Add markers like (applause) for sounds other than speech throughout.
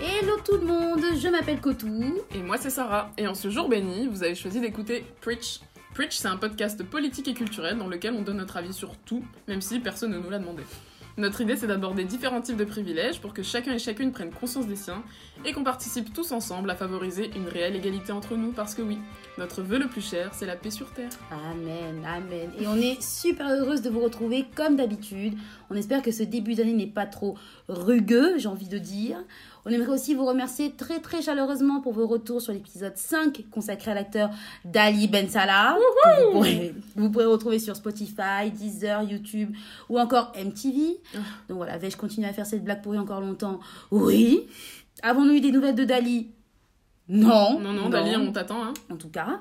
Hello tout le monde, je m'appelle Kotou. Et moi c'est Sarah. Et en ce jour béni, vous avez choisi d'écouter Preach. Preach, c'est un podcast politique et culturel dans lequel on donne notre avis sur tout, même si personne ne nous l'a demandé. Notre idée, c'est d'aborder différents types de privilèges pour que chacun et chacune prenne conscience des siens et qu'on participe tous ensemble à favoriser une réelle égalité entre nous parce que oui, notre vœu le plus cher, c'est la paix sur Terre. Amen, amen. Et on est super heureuse de vous retrouver comme d'habitude. On espère que ce début d'année n'est pas trop rugueux, j'ai envie de dire. On aimerait aussi vous remercier très très chaleureusement pour vos retours sur l'épisode 5 consacré à l'acteur Dali Ben Salah. que Vous pourrez, vous pourrez retrouver sur Spotify, Deezer, YouTube ou encore MTV. Ah. Donc voilà, vais-je continuer à faire cette blague pourrie encore longtemps? Oui. Avons-nous eu des nouvelles de Dali? Non. Non, non, Dali, on t'attend, hein. En tout cas.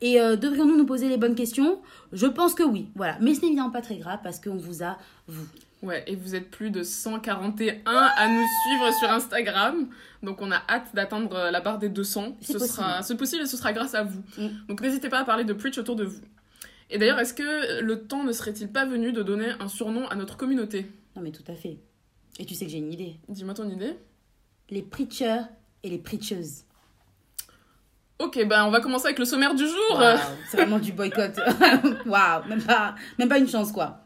Et euh, devrions-nous nous poser les bonnes questions? Je pense que oui. Voilà. Mais ce n'est évidemment pas très grave parce qu'on vous a, vous. Ouais, et vous êtes plus de 141 à nous suivre sur Instagram. Donc on a hâte d'atteindre euh, la barre des 200. C'est Ce possible. sera, c'est possible et ce sera grâce à vous. Mm. Donc n'hésitez pas à parler de Preach autour de vous. Et d'ailleurs, est-ce que le temps ne serait-il pas venu de donner un surnom à notre communauté? Non, mais tout à fait. Et tu sais que j'ai une idée. Dis-moi ton idée. Les preachers et les preacheuses. Ok, bah on va commencer avec le sommaire du jour. C'est vraiment du boycott. (laughs) Waouh, même pas, même pas une chance, quoi.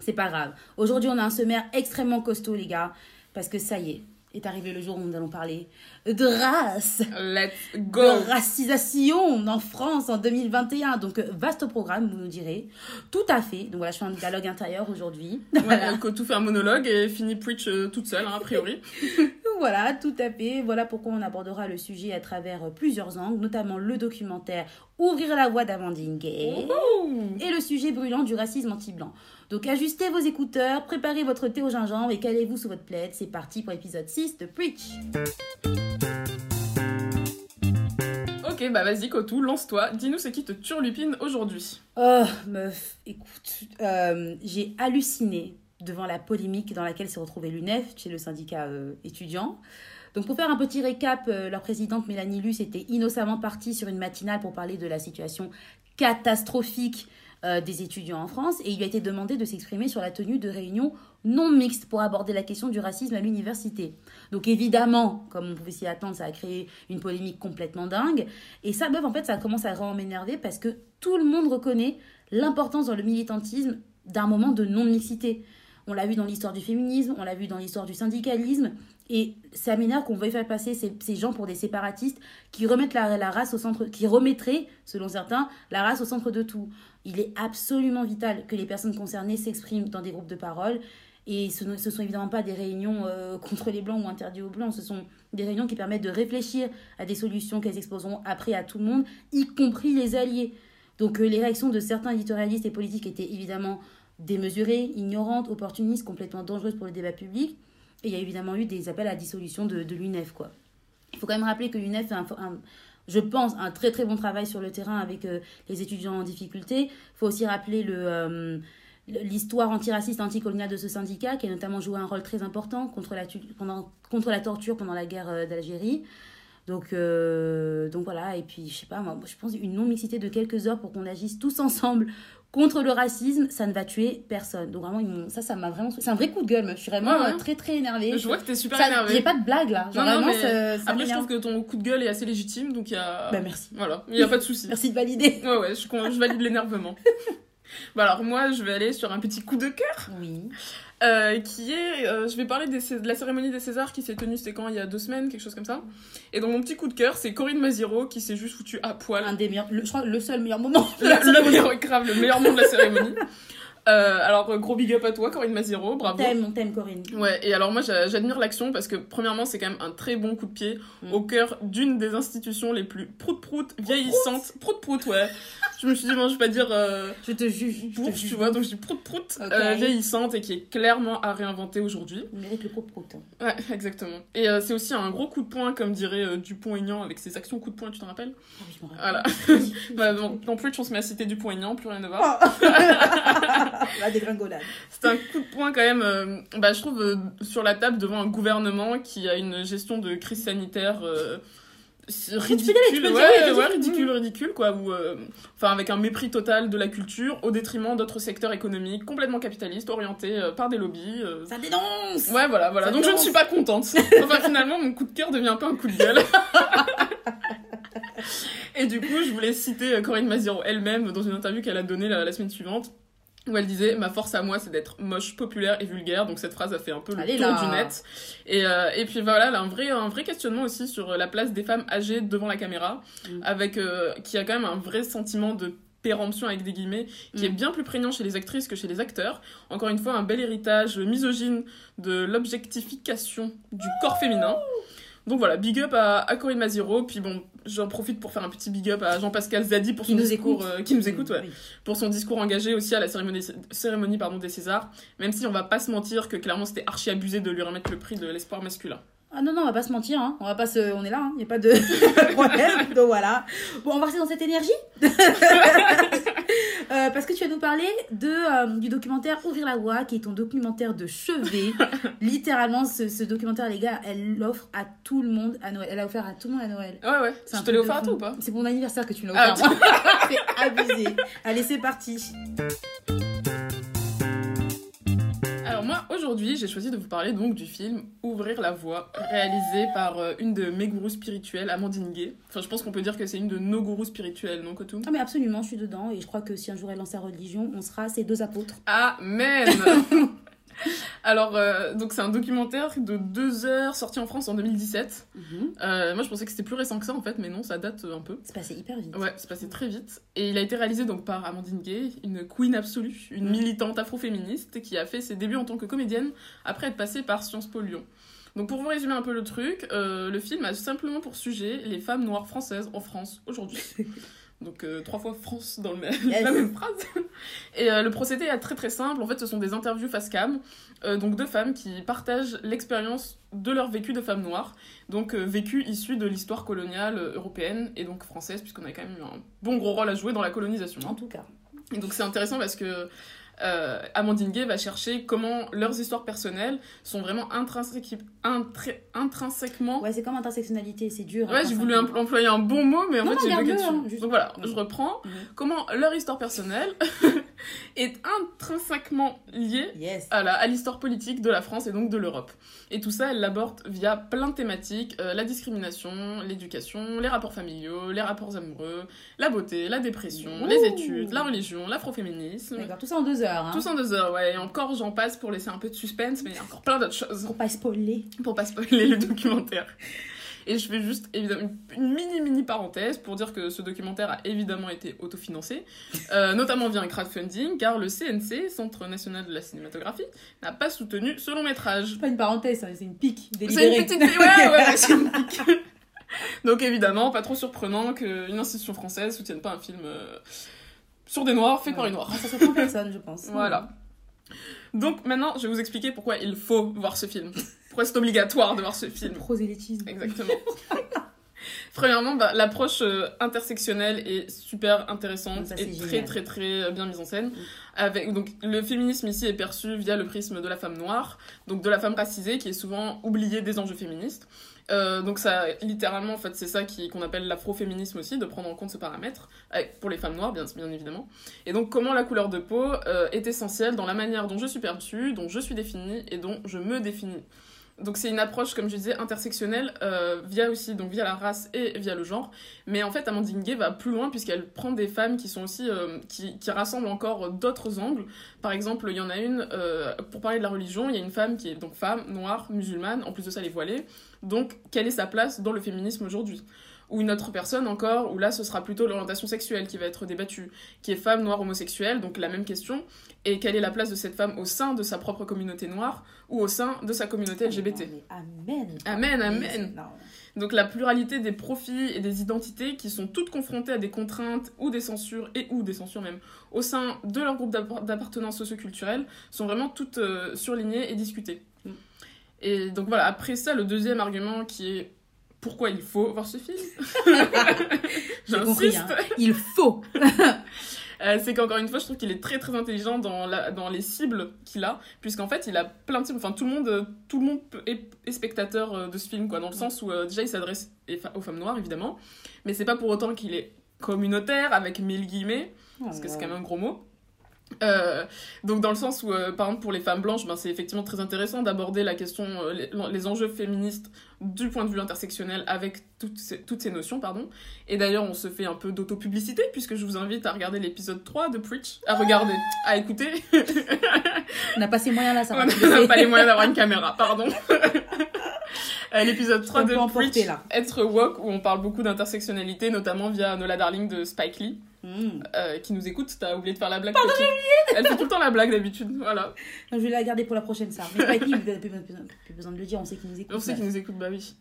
C'est pas grave. Aujourd'hui, on a un sommaire extrêmement costaud, les gars. Parce que ça y est, est arrivé le jour où nous allons parler de race. Let's go. de racisation en France en 2021. Donc, vaste programme, vous nous direz. Tout à fait. Donc, voilà, je fais un dialogue intérieur aujourd'hui. Ouais, (laughs) que tout fait un monologue et finit Preach euh, toute seule, hein, a priori. (laughs) Voilà, tout à fait. Voilà pourquoi on abordera le sujet à travers euh, plusieurs angles, notamment le documentaire Ouvrir la voie d'Amandine Gay et le sujet brûlant du racisme anti-blanc. Donc, ajustez vos écouteurs, préparez votre thé au gingembre et calez-vous sous votre plaid. C'est parti pour l'épisode 6 de Preach. Ok, bah vas-y, Kotou, lance-toi. Dis-nous ce qui te turlupine aujourd'hui. Oh, meuf, écoute, euh, j'ai halluciné devant la polémique dans laquelle s'est retrouvé l'UNEF, chez le syndicat euh, étudiant. Donc, pour faire un petit récap, euh, leur présidente Mélanie Luce était innocemment partie sur une matinale pour parler de la situation catastrophique euh, des étudiants en France et il lui a été demandé de s'exprimer sur la tenue de réunions non mixtes pour aborder la question du racisme à l'université. Donc évidemment, comme on pouvait s'y attendre, ça a créé une polémique complètement dingue. Et ça, meuf, en fait, ça commence à vraiment m'énerver parce que tout le monde reconnaît l'importance dans le militantisme d'un moment de non-mixité. On l'a vu dans l'histoire du féminisme, on l'a vu dans l'histoire du syndicalisme. Et ça m'énerve qu'on veuille faire passer ces, gens pour des séparatistes qui remettent la, race au centre, qui remettraient, selon certains, la race au centre de tout. Il est absolument vital que les personnes concernées s'expriment dans des groupes de parole. Et ce ne sont évidemment pas des réunions euh, contre les blancs ou interdites aux blancs, ce sont des réunions qui permettent de réfléchir à des solutions qu'elles exposeront après à tout le monde, y compris les alliés. Donc euh, les réactions de certains éditorialistes et politiques étaient évidemment démesurées, ignorantes, opportunistes, complètement dangereuses pour le débat public. Et il y a évidemment eu des appels à dissolution de, l'UNEF. Il faut quand même rappeler que l'UNEF fait, un, je pense, un très très bon travail sur le terrain avec euh, les étudiants en difficulté. Il faut aussi rappeler le, euh, l'histoire antiraciste, anticoloniale de ce syndicat, qui a notamment joué un rôle très important contre la, contre la torture pendant la guerre euh, d'Algérie. Donc, donc voilà, et puis je sais pas, moi, je pense une non-mixité de quelques heures pour qu'on agisse tous (laughs) ensemble contre le racisme, ça ne va tuer personne. Donc vraiment, ça, ça m'a vraiment. C'est un vrai coup de gueule, je suis vraiment Ouais, ouais. euh, très très énervée. Je vois que t'es super Ça- énervée. J'ai pas de blague là. Genre Non, non, vraiment, mais Après, je trouve que ton coup de gueule est assez légitime, donc il y a. Bah merci. Voilà, il n'y a pas de souci. (laughs) Merci de valider. Ouais, ouais, je, je valide l'énervement. (laughs) bah alors, moi, je vais aller sur un petit coup de cœur, Oui. Euh, qui est. euh, je vais parler des de la cérémonie des Césars qui s'est tenue, c'était quand Il y a deux semaines, quelque chose comme ça. Et donc, mon petit coup de cœur, c'est Corinne Maziro qui s'est juste foutue à poil. Un des meilleurs, le- je crois le seul meilleur moment. de Le, la le meilleur, grave, le meilleur moment de la cérémonie. Euh, alors, euh, gros big up à toi, Corinne Maziro, bravo. T'aimes, on t'aime Corinne. Ouais, et alors moi j'a- j'admire l'action parce que premièrement c'est quand même un très bon coup de pied Mm. au cœur d'une des institutions les plus prout-prout vieillissantes. Prout-prout, ouais. je me suis dit, bon, je vais pas dire euh, Je te juge. Je te tu vois, donc je dis prout-prout, euh, vieillissante et qui est clairement à réinventer aujourd'hui. Mérite le propre prout. Ouais, (laughs) exactement. Et euh, c'est aussi un gros coup de poing, comme dirait euh, Dupont-Aignan avec ses actions coup de poing, tu t'en rappelles? Ah oui, je m'en Voilà. rappelle. (laughs) bah, bon, Non plus, on se met à citer Dupont-Aignan, plus rien ne va. (laughs) (laughs) La dégringolade. C'est un coup de poing quand même, euh, bah, je trouve, euh, sur la table devant un gouvernement qui a une gestion de crise sanitaire euh, ridicule, tu peux dire, ouais, oui, ouais, ridicule. ridicule, ridicule, quoi, enfin avec un mépris total de la culture au détriment d'autres secteurs économiques complètement capitalistes, orientés par des lobbies. Ça dénonce Ouais, voilà, voilà. Ça Donc je ne suis pas contente. (laughs) Enfin, finalement, mon coup de cœur devient un peu un coup de gueule. (laughs) Et du coup, je voulais citer Corinne Maziro elle-même dans une interview qu'elle a donnée la, la semaine suivante. Où elle disait Ma force à moi, c'est d'être moche, populaire et vulgaire. Donc cette phrase a fait un peu le Allez tour là. du net. Et, euh, et puis voilà, un vrai, un vrai questionnement aussi sur la place des femmes âgées devant la caméra. Mm. Avec, euh, qui a quand même un vrai sentiment de péremption avec des guillemets qui Mm. est bien plus prégnant chez les actrices que chez les acteurs. Encore une fois, un bel héritage misogyne de l'objectification du corps féminin. Donc voilà, big up à, à Corinne Maziro. Puis bon, j'en profite pour faire un petit big up à Jean-Pascal Zadi pour Qui son nous discours, écoute. euh, qui nous écoute, ouais, Oui. pour son discours engagé aussi à la cérémonie, cérémonie pardon, des Césars. Même si on va pas se mentir que clairement c'était archi abusé de lui remettre le prix de l'espoir masculin. Ah non, non, on va pas se mentir, hein. on va pas se... on est là, il n'y a pas de (laughs) problème, donc voilà. Bon, on va rester dans cette énergie. (laughs) Euh, parce que tu vas nous parler de, euh, du documentaire Ouvrir la voie, qui est ton documentaire de chevet. (laughs) Littéralement, ce, ce documentaire, les gars, elle l'offre à tout le monde à Noël. Elle a offert à tout le monde à Noël. Ouais, ouais. Je te l'ai offert à toi ou pas C'est mon anniversaire que tu me Ah, l'as offert. moi. (laughs) C'est abusé. Allez, c'est parti. Aujourd'hui, j'ai choisi de vous parler donc du film Ouvrir la voie, réalisé par euh, une de mes gourous spirituelles, Amandine Gay. Enfin, je pense qu'on peut dire que c'est une de nos gourous spirituelles, non, Kotum Ah mais absolument, je suis dedans et je crois que si un jour elle lance sa religion, on sera ses deux apôtres. Amen (laughs) (laughs) Alors, euh, donc c'est un documentaire de deux heures sorti en France en 2017. Euh, moi, je pensais que c'était plus récent que ça, en fait, mais non, ça date un peu. C'est passé hyper vite. Ouais, c'est passé très vite. Et il a été réalisé donc par Amandine Gay, une queen absolue, une Mm. militante afroféministe qui a fait ses débuts en tant que comédienne après être passée par Sciences Po Lyon. Donc pour vous résumer un peu le truc, euh, le film a simplement pour sujet les femmes noires françaises en France aujourd'hui. (laughs) Donc euh, trois fois France dans le même, Yes. (laughs) la même phrase. Et euh, le procédé est très très simple. En fait, ce sont des interviews face cam, euh, donc deux femmes qui partagent l'expérience de leur vécu de femmes noires, donc vécu issu de l'histoire coloniale européenne et donc française, puisqu'on a quand même eu un bon gros rôle à jouer dans la colonisation. En tout cas. Et donc c'est intéressant parce que euh, Amandine Gay va chercher comment leurs histoires personnelles sont vraiment intrinsèquement Ouais, c'est comme intersectionnalité, c'est dur. Ouais, j'ai voulu employer un bon mot, mais en Non, fait j'ai dessus. hein, juste. Donc voilà, je reprends. Comment leur histoire personnelle (laughs) (laughs) est intrinsèquement liée Yes. à la- à l'histoire politique de la France et donc de l'Europe. Et tout ça, elle l'aborde via plein de thématiques, euh, la discrimination, l'éducation, les rapports familiaux, les rapports amoureux, la beauté, la dépression, Ouh. les études, la religion, l'afroféminisme. D'accord, tout ça en deux heures. Hein. Tout ça en deux heures, ouais. Et encore, j'en passe pour laisser un peu de suspense, mais il y a encore plein d'autres choses Pour pas spoiler. pour pas spoiler le (laughs) documentaire. Et je fais juste évidemment une mini mini parenthèse pour dire que ce documentaire a évidemment été autofinancé, euh, notamment via un crowdfunding, car le CNC, Centre national de la cinématographie, n'a pas soutenu ce long métrage. C'est pas une parenthèse, hein, c'est une pique C'est délibérée. une petite ouais, ouais, ouais, c'est une (laughs) pique. Donc évidemment, pas trop surprenant qu'une institution française soutienne pas un film euh, sur des noirs fait par Ouais. les noirs. Ah, Ça s'attend personne, je pense. Voilà. Donc maintenant, je vais vous expliquer pourquoi il faut voir ce film. Pourquoi c'est obligatoire de voir ce Le film. prosélytisme. Exactement. (laughs) Premièrement, bah, l'approche euh, intersectionnelle est super intéressante Ça, et très très très euh, bien mise en scène. Avec donc le féminisme ici est perçu via le prisme de la femme noire, donc de la femme racisée qui est souvent oubliée des enjeux féministes. Euh, donc ça, littéralement, en fait, c'est ça qu'on appelle l'afroféminisme aussi, de prendre en compte ce paramètre, pour les femmes noires, bien, bien évidemment. Et donc comment la couleur de peau euh, est essentielle dans la manière dont je suis perçue, dont je suis définie et dont je me définis. Donc c'est une approche, comme je disais, intersectionnelle, euh, via aussi, donc via la race et via le genre. Mais en fait, Amandine Gay va plus loin puisqu'elle prend des femmes qui sont aussi, euh, qui, rassemblent encore d'autres angles. Par exemple, il y en a une, euh, pour parler de la religion, il y a une femme qui est donc femme, noire, musulmane, en plus de ça, elle est voilée. Donc, quelle est sa place dans le féminisme aujourd'hui? Ou une autre personne encore, où là ce sera plutôt l'orientation sexuelle qui va être débattue, qui est femme, noire, homosexuelle, donc la même question, et quelle est la place de cette femme au sein de sa propre communauté noire ou au sein de sa communauté LGBT. Non, mais Amen. Amen, amen. Donc la pluralité des profils et des identités qui sont toutes confrontées à des contraintes ou des censures et ou des censures même au sein de leur groupe d'appar- d'appartenance socioculturelle sont vraiment toutes euh, surlignées et discutées. Et donc voilà, après ça, le deuxième argument qui est pourquoi il faut voir ce film. (laughs) J'insiste. hein. Il faut. (laughs) Euh, c'est qu'encore une fois, je trouve qu'il est très très intelligent dans, la, dans les cibles qu'il a, puisqu'en fait, il a plein de cibles. Enfin, tout le monde, tout le monde est, est spectateur euh, de ce film, quoi, dans le sens où euh, déjà il s'adresse aux femmes noires, évidemment, mais c'est pas pour autant qu'il est communautaire, avec mille guillemets, parce que c'est quand même un gros mot. Euh, donc dans le sens où, euh, par exemple, pour les femmes blanches, ben, c'est effectivement très intéressant d'aborder la question, euh, les, les, enjeux féministes du point de vue intersectionnel avec toutes ces, toutes ces notions, pardon. Et d'ailleurs, on se fait un peu d'autopublicité puisque je vous invite à regarder l'épisode 3 de Preach, à regarder, à écouter. on n'a pas ces moyens là, ça On n'a pas les moyens d'avoir une caméra, pardon. L'épisode 3 de Preach, là. Être woke, où on parle beaucoup d'intersectionnalité, notamment via Nola Darling de Spike Lee. Mm. Euh, qui nous écoute, t'as oublié de faire la blague. Pardon, Elle fait tout le temps la blague d'habitude, voilà. je vais la garder pour la prochaine, ça. Mais Spike Lee, vous n'avez plus, besoin de le dire, on sait qu'il nous écoute. On sait qu'il nous écoute, bah oui.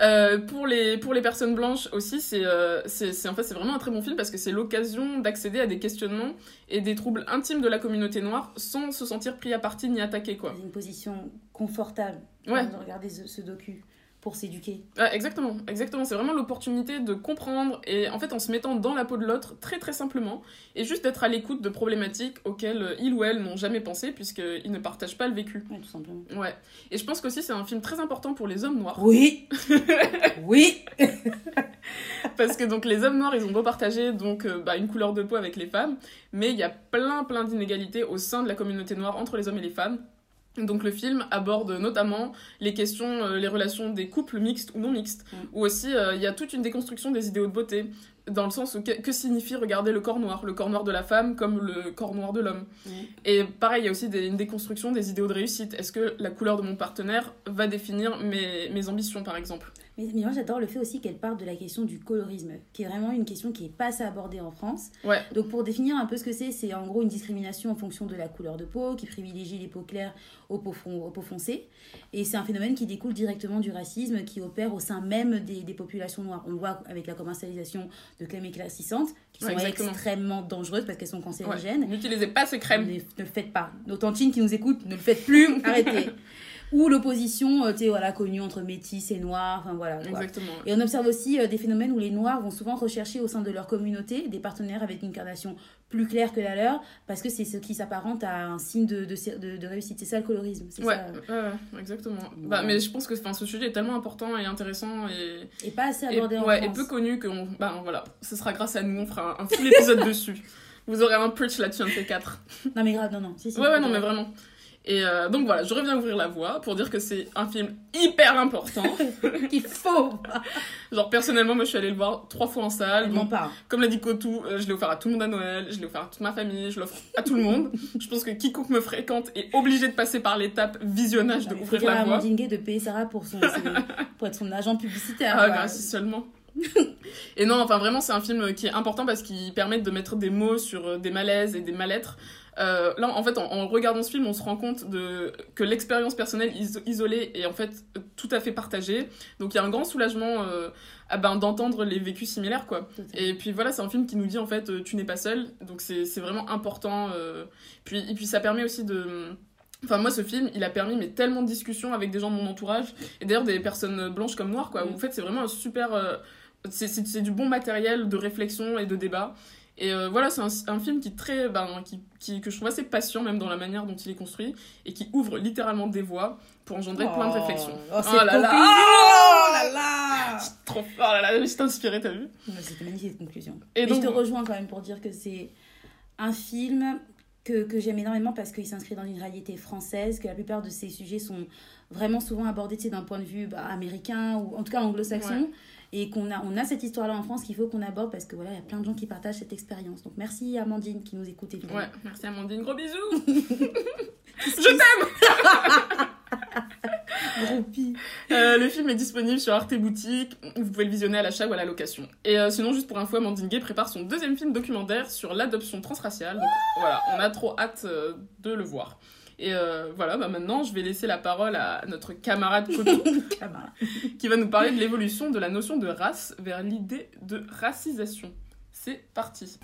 Euh, pour, les, pour les personnes blanches aussi, c'est euh, c'est en fait, c'est vraiment un très bon film parce que c'est l'occasion d'accéder à des questionnements et des troubles intimes de la communauté noire sans se sentir pris à partie ni attaqué. Quoi. Une position confortable ouais. de regarder ce, ce docu pour s'éduquer. exactement, exactement. C'est vraiment l'opportunité de comprendre et en fait en se mettant dans la peau de l'autre très très simplement et juste d'être à l'écoute de problématiques auxquelles il ou elle n'ont jamais pensé puisqu'ils ne partagent pas le vécu. Ouais, tout simplement. Ouais. Et je pense qu'aussi c'est un film très important pour les hommes noirs. Oui. (laughs) oui. (laughs) Parce que donc les hommes noirs ils ont beau partager donc euh, bah, une couleur de peau avec les femmes, mais il y a plein plein d'inégalités au sein de la communauté noire entre les hommes et les femmes donc le film aborde notamment les questions, euh, les relations des couples mixtes ou non mixtes, mm. ou aussi euh, il y a toute une déconstruction des idéaux de beauté, dans le sens où que, signifie regarder le corps noir, le corps noir de la femme comme le corps noir de l'homme. Mm. Et pareil, il y a aussi une déconstruction des idéaux de réussite. Est-ce que la couleur de mon partenaire va définir mes, mes ambitions, par exemple? Mais, moi, j'adore le fait aussi qu'elle parle de la question du colorisme, qui est vraiment une question qui est pas assez abordée en France. Ouais. Donc, pour définir un peu ce que c'est, c'est en gros une discrimination en fonction de la couleur de peau, qui privilégie les peaux claires aux peaux, aux peaux foncées. Et c'est un phénomène qui découle directement du racisme qui opère au sein même des, des populations noires. On le voit avec la commercialisation de crèmes éclaircissantes, qui sont extrêmement dangereuses parce qu'elles sont cancérigènes. N'utilisez pas ces crèmes. Ne, ne, le faites pas. Nos tantines qui nous écoutent, ne le faites plus. (laughs) Arrêtez ou l'opposition, euh, tu voilà, connue entre métis et noirs, enfin voilà. Exactement. Et on observe aussi euh, des phénomènes où les noirs vont souvent rechercher au sein de leur communauté des partenaires avec une carnation plus claire que la leur, parce que c'est ce qui s'apparente à un signe de, de, de, réussite. C'est ça le colorisme. Ouais, ça. exactement. Bah, mais je pense que ce sujet est tellement important et intéressant et. Et pas assez abordé et, en ouais, France. Et peu connu que bah, voilà, ce sera grâce à nous, on fera un, full épisode (laughs) dessus. Vous aurez un preach là-dessus, un de ces quatre. Non, mais grave, non, non. Si, ouais, ouais, non, mais vraiment. Et euh, donc voilà, je reviens ouvrir la voie pour dire que c'est un film hyper important. (laughs) Qu'il faut Genre personnellement, moi je suis allée le voir trois fois en salle. Non pas. Comme l'a dit Kotou, euh, je l'ai offert à tout le monde à Noël, je l'ai offert à toute ma famille, je l'offre à tout le monde. (laughs) je pense que quiconque me fréquente est obligé de passer par l'étape visionnage de ouvrir la voie. Il de payer Sarah pour, son, (laughs) pour être son agent publicitaire. Ah, si seulement. (laughs) et non, enfin vraiment, c'est un film qui est important parce qu'il permet de mettre des mots sur euh, des malaises et des mal-être euh, là, en fait, en, regardant ce film, on se rend compte de, que l'expérience personnelle isolée est en fait tout à fait partagée. Donc il y a un grand soulagement euh, ben, d'entendre les vécus similaires, quoi. Et puis voilà, c'est un film qui nous dit en fait, euh, tu n'es pas seul. Donc c'est vraiment important. Puis, et puis ça permet aussi de. Enfin, moi, ce film, il a permis mais tellement de discussions avec des gens de mon entourage, et d'ailleurs des personnes blanches comme noires, quoi. Où, en fait, c'est vraiment un super. C'est du bon matériel de réflexion et de débat. Et euh, voilà, c'est un, film qui très, ben, qui, qui, que je trouve assez patient, même dans la manière dont il est construit, et qui ouvre littéralement des voies pour engendrer plein de oh. réflexions. Oh, oh là là Oh là là (laughs) Trop fort, là là, je t'ai inspiré, t'as vu? C'était magnifique cette conclusion. Et donc, je te rejoins quand même pour dire que c'est un film que, que j'aime énormément parce qu'il s'inscrit dans une réalité française, que la plupart de ces sujets sont vraiment souvent abordés d'un point de vue bah, américain ou en tout cas anglo-saxon et qu'on a, on a cette histoire-là en France qu'il faut qu'on aborde parce que voilà, il y a plein de gens qui partagent cette expérience. Donc merci Amandine qui nous écoute évidemment. Ouais, merci Amandine, gros bisous (laughs) Je t'aime (laughs) euh, le film est disponible sur Arte Boutique. Vous pouvez le visionner à l'achat ou à la location. Et euh, sinon, juste pour info, Amandine Gay prépare son deuxième film documentaire sur l'adoption transraciale. Donc voilà, on a trop hâte euh, de le voir. Et euh, voilà, bah maintenant, je vais laisser la parole à notre camarade Koto, (laughs) qui va nous parler de l'évolution de la notion de race vers l'idée de racisation. C'est parti.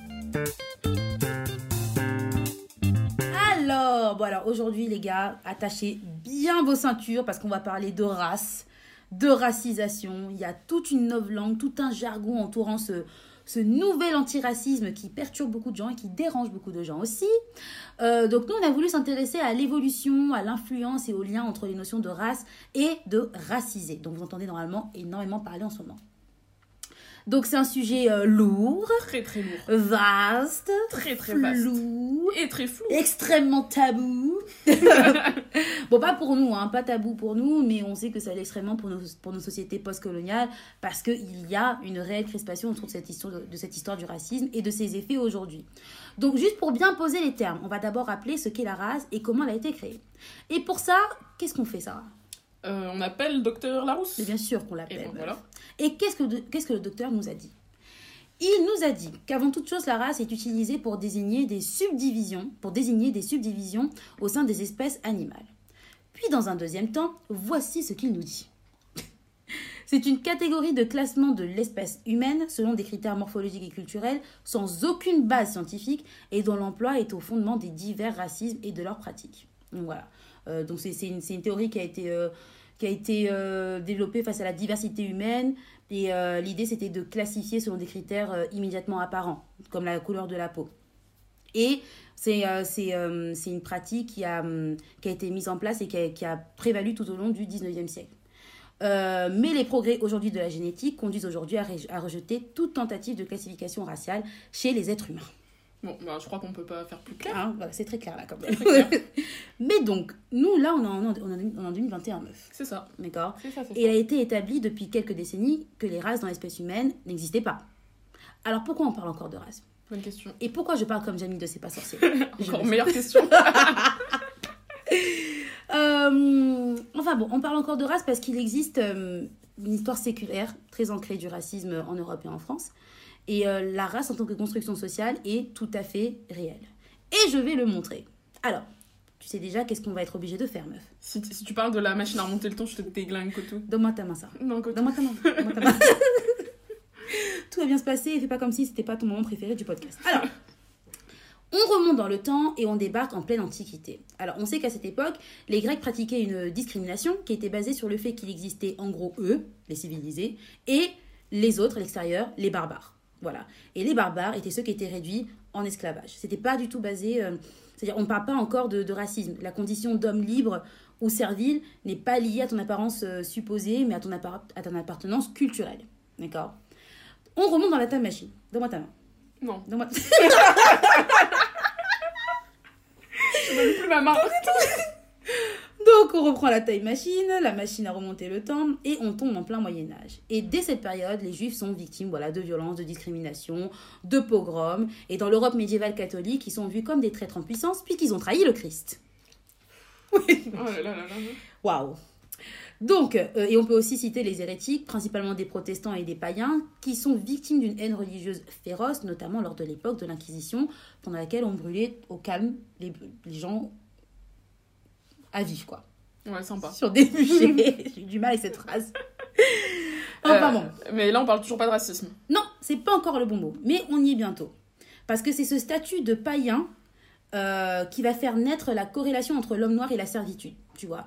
Alors, bon alors aujourd'hui les gars, attachez bien vos ceintures parce qu'on va parler de race, de racisation. Il y a toute une langue, tout un jargon entourant ce, ce nouvel antiracisme qui perturbe beaucoup de gens et qui dérange beaucoup de gens aussi. Euh, donc nous, on a voulu s'intéresser à l'évolution, à l'influence et au lien entre les notions de race et de racisé. Donc vous entendez normalement énormément parler en ce moment. Donc c'est un sujet euh, lourd, Très très lourd. vaste, Très très vaste. flou, Et très flou. extrêmement tabou. (laughs) bon, pas pour nous, hein, pas tabou pour nous, mais on sait que ça l'est extrêmement pour nos, pour nos sociétés postcoloniales parce qu'il y a une réelle crispation autour de cette, histoire, de cette histoire du racisme et de ses effets aujourd'hui. Donc, juste pour bien poser les termes, on va d'abord rappeler ce qu'est la race et comment elle a été créée. Et pour ça, qu'est-ce qu'on fait, Sarah? Euh, on appelle docteur Larousse. Mais bien sûr qu'on l'appelle. donc voilà. Et qu'est-ce que, le docteur nous a dit? Il nous a dit qu'avant toute chose, la race est utilisée pour désigner des subdivisions, pour désigner des subdivisions au sein des espèces animales. Puis dans un deuxième temps, voici ce qu'il nous dit. (laughs) C'est une catégorie de classement de l'espèce humaine selon des critères morphologiques et culturels sans aucune base scientifique et dont l'emploi est au fondement des divers racismes et de leurs pratiques. Donc voilà. Euh, donc c'est c'est une, c'est une théorie qui a été, euh, qui a été euh, développée face à la diversité humaine et euh, l'idée c'était de classifier selon des critères euh, immédiatement apparents, comme la couleur de la peau. Et c'est euh, une pratique qui a, hum, qui a été mise en place et qui a, qui a prévalu tout au long du 19e siècle. Mais les progrès aujourd'hui de la génétique conduisent aujourd'hui à, à rejeter toute tentative de classification raciale chez les êtres humains. Bon, bah, je crois qu'on peut pas faire plus clair. Voilà, c'est très clair là quand même. Très clair. (laughs) mais donc, nous là on est en, on en- on est en 2021 meuf. C'est ça. D'accord ça, Et il a été établi depuis quelques décennies que les races dans l'espèce humaine n'existaient pas. Alors pourquoi on parle encore de race Bonne question. Et pourquoi je parle comme Jamie de C'est pas sorcier? (laughs) Encore meilleure question. (laughs) Euh, enfin bon, on parle encore de race parce qu'il existe euh, une histoire séculaire très ancrée du racisme en Europe et en France. Et euh, la race en tant que construction sociale est tout à fait réelle. Et je vais le montrer. Alors, tu sais déjà qu'est-ce qu'on va être obligé de faire, meuf. si, si tu parles de la machine à remonter le temps, je te déglingue tout. Donne-moi ta main, ça. Non. Donne-moi ta main. Donne-moi ta main. (laughs) tout va bien se passer et fais pas comme si c'était pas ton moment préféré du podcast. Alors, on remonte dans le temps et on débarque en pleine Antiquité. Alors, on sait qu'à cette époque, les Grecs pratiquaient une discrimination qui était basée sur le fait qu'il existait en gros eux, les civilisés, et les autres, à l'extérieur, les barbares. Voilà. Et les barbares étaient ceux qui étaient réduits en esclavage. C'était pas du tout basé. euh, C'est-à-dire, on ne parle pas encore de, de racisme. La condition d'homme libre ou servile n'est pas liée à ton apparence euh, supposée, mais à ton, à ton appartenance culturelle. D'accord? On remonte dans la time machine. Donne-moi ta main. Non, Donne-moi. (laughs) je donne plus ma main. Donc on reprend la time machine, la machine a remonté le temps et on tombe en plein Moyen Âge. Et dès cette période, les Juifs sont victimes voilà, de violences, de discrimination, de pogroms. Et dans l'Europe médiévale catholique, ils sont vus comme des traîtres en puissance puisqu'ils ont trahi le Christ. (laughs) Oh là là. Waouh donc, euh, et on peut aussi citer les hérétiques, principalement des protestants et des païens, qui sont victimes d'une haine religieuse féroce, notamment lors de l'époque de l'Inquisition, pendant laquelle on brûlait au calme les, les gens à vif, quoi. Ouais, sympa. Sur des (laughs) bûchers. J'ai du mal avec cette phrase. Enfin Euh, bon. Mais là, on parle toujours pas de racisme. Non, c'est pas encore le bon mot, mais on y est bientôt. Parce que c'est ce statut de païen euh, qui va faire naître la corrélation entre l'homme noir et la servitude, tu vois.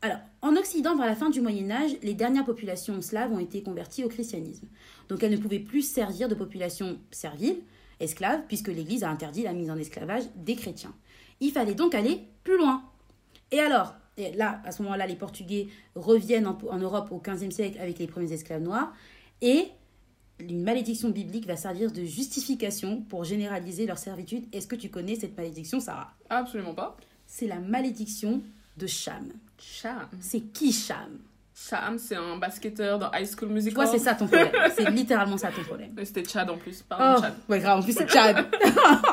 Alors, en Occident, vers la fin du Moyen Âge, les dernières populations slaves ont été converties au christianisme. Donc elles ne pouvaient plus servir de population servile, esclave, puisque l'Église a interdit la mise en esclavage des chrétiens. Il fallait donc aller plus loin. Et alors, et là, à ce moment-là, les Portugais reviennent en, en Europe au XVe siècle avec les premiers esclaves noirs, et une malédiction biblique va servir de justification pour généraliser leur servitude. Est-ce que tu connais cette malédiction, Sarah? Absolument pas. C'est la malédiction de Cham. Cham. C'est qui Cham? Cham, c'est un basketteur dans High School Musical. vois, c'est ça ton problème. C'est littéralement ça ton problème. C'était Chad en plus. Pardon, Oh, Chad. ouais, grave, en plus c'est Chad. (laughs)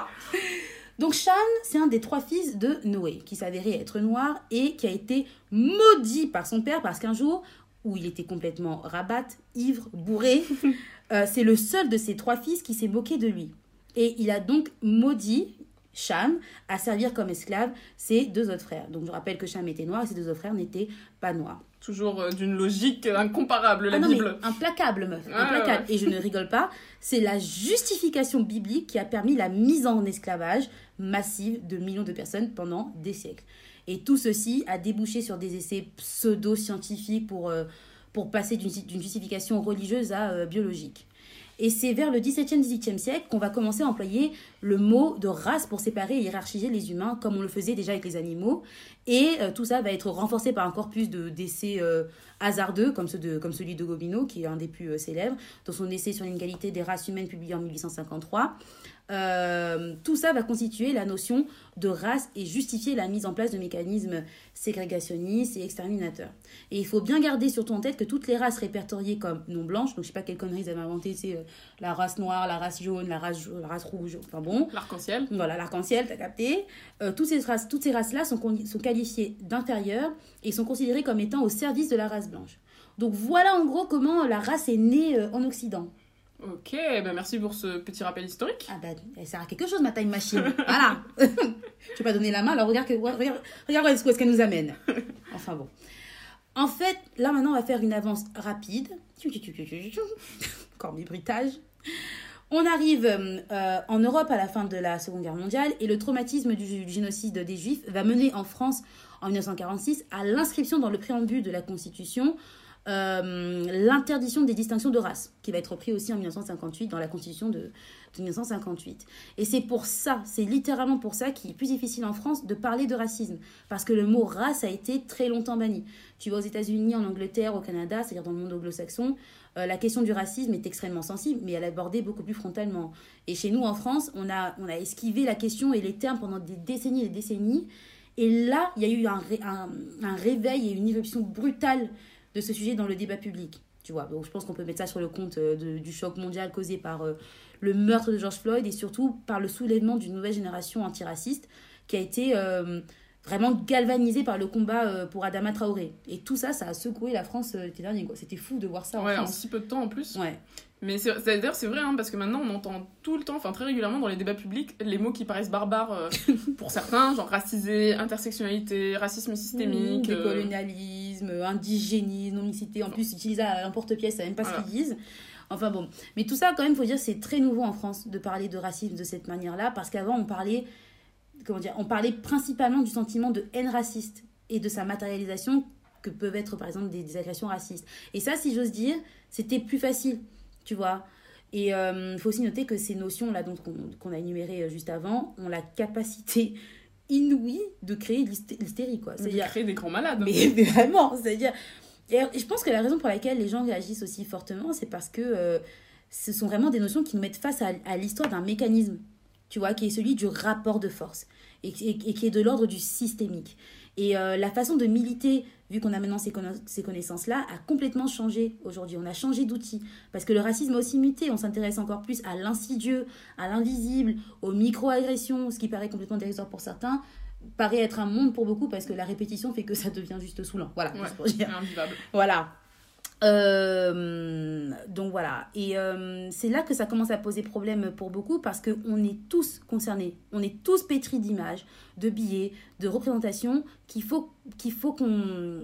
Donc Cham, c'est un des trois fils de Noé, qui s'avérait être noir et qui a été maudit par son père parce qu'un jour, où il était complètement rabat, ivre, bourré, (laughs) euh, c'est le seul de ses trois fils qui s'est moqué de lui. Et il a donc maudit Cham à servir comme esclave ses deux autres frères. Donc je rappelle que Cham était noir et ses deux autres frères n'étaient pas noirs. Toujours euh, d'une logique incomparable, la Ah non, Bible. mais implacable, meuf. Ouais, implacable. Et je ne rigole pas. C'est la justification biblique qui a permis la mise en esclavage massive de millions de personnes pendant des siècles. Et tout ceci a débouché sur des essais pseudo-scientifiques pour, euh, pour passer d'une d'une justification religieuse à euh, biologique. Et c'est vers le 17e, 18e siècle qu'on va commencer à employer le mot de race pour séparer et hiérarchiser les humains, comme on le faisait déjà avec les animaux. Et euh, tout ça va être renforcé par un corpus de d'essais euh, hasardeux, comme celui de Gobineau, qui est un des plus euh, célèbres, dans son essai sur l'inégalité des races humaines publié en 1853. Euh, tout ça va constituer la notion de race et justifier la mise en place de mécanismes ségrégationnistes et exterminateurs. Et il faut bien garder surtout en tête que toutes les races répertoriées comme non blanches, donc je sais pas quelle connerie ils avaient inventé, c'est euh, la race noire, la race jaune, la race, la race rouge, enfin bon. L'arc-en-ciel. Voilà, l'arc-en-ciel, t'as capté. Euh, toutes ces races, toutes ces races-là sont, sont qualifiées d'inférieures et sont considérées comme étant au service de la race blanche. Donc voilà en gros comment la race est née en Occident. Ok, ben merci pour ce petit rappel historique. Ah bah, elle sert à quelque chose, ma time machine. (laughs) voilà. (laughs) je vais pas donner la main, alors regarde, que, regarde, regarde où est-ce qu'elle nous amène. (laughs) Enfin bon. En fait, là maintenant, on va faire une avance rapide. Encore mes. On arrive euh, en Europe à la fin de la Seconde Guerre mondiale et le traumatisme du, du génocide des Juifs va mener en France en 1946 à l'inscription dans le préambule de la Constitution euh, l'interdiction des distinctions de race, qui va être repris aussi en 1958 dans la Constitution de, 1958. Et c'est pour ça, c'est littéralement pour ça qu'il est plus difficile en France de parler de racisme, parce que le mot race a été très longtemps banni. Tu vas aux États-Unis, en Angleterre, au Canada, c'est-à-dire dans le monde anglo-saxon, euh, la question du racisme est extrêmement sensible, mais elle est abordée beaucoup plus frontalement. Et chez nous, en France, on a, on a esquivé la question et les termes pendant des décennies et des décennies. Et là, il y a eu un, un, un réveil et une irruption brutale de ce sujet dans le débat public. Tu vois, donc je pense qu'on peut mettre ça sur le compte euh, du choc mondial causé par euh, le meurtre de George Floyd et surtout par le soulèvement d'une nouvelle génération antiraciste qui a été euh, vraiment galvanisée par le combat pour Adama Traoré. Et tout ça, ça a secoué la France l'été dernier. C'était fou de voir ça. En si peu de temps en plus. Ouais. Mais d'ailleurs, c'est vrai, hein, parce que maintenant, on entend tout le temps, enfin très régulièrement dans les débats publics, les mots qui paraissent barbares euh, (laughs) pour certains, genre racisé, intersectionnalité, racisme systémique. Mmh, décolonialisme, euh... indigénisme, non-mixité. En plus, utilisé à l'emporte-pièce, ça même pas ce qu'ils disent. Enfin bon. Mais tout ça, quand même, faut dire, c'est très nouveau en France de parler de racisme de cette manière-là, parce qu'avant, on parlait, comment dire, on parlait principalement du sentiment de haine raciste et de sa matérialisation que peuvent être, par exemple, des, des agressions racistes. Et ça, si j'ose dire, c'était plus facile tu vois. Et il euh, faut aussi noter que ces notions-là qu'on a énumérées euh, juste avant ont la capacité inouïe de créer l'hystérie, quoi. De créer des grands malades. Mais, (laughs) vraiment, c'est-à-dire... Et je pense que la raison pour laquelle les gens réagissent aussi fortement, c'est parce que euh, ce sont vraiment des notions qui nous mettent face à, à l'histoire d'un mécanisme, tu vois, qui est celui du rapport de force et, et qui est de l'ordre du systémique. Et euh, la façon de militer, vu qu'on a maintenant ces, ces connaissances-là, a complètement changé aujourd'hui. On a changé d'outil. Parce que le racisme a aussi muté. On s'intéresse encore plus à l'insidieux, à l'invisible, aux micro-agressions, ce qui paraît complètement dérisoire pour certains paraît être un monde pour beaucoup parce que la répétition fait que ça devient juste saoulant. Voilà, ouais, pour dire. Voilà. Euh, donc voilà, et euh, c'est là que ça commence à poser problème pour beaucoup parce qu'on est tous concernés, on est tous pétris d'images, de billets, de représentations qu'il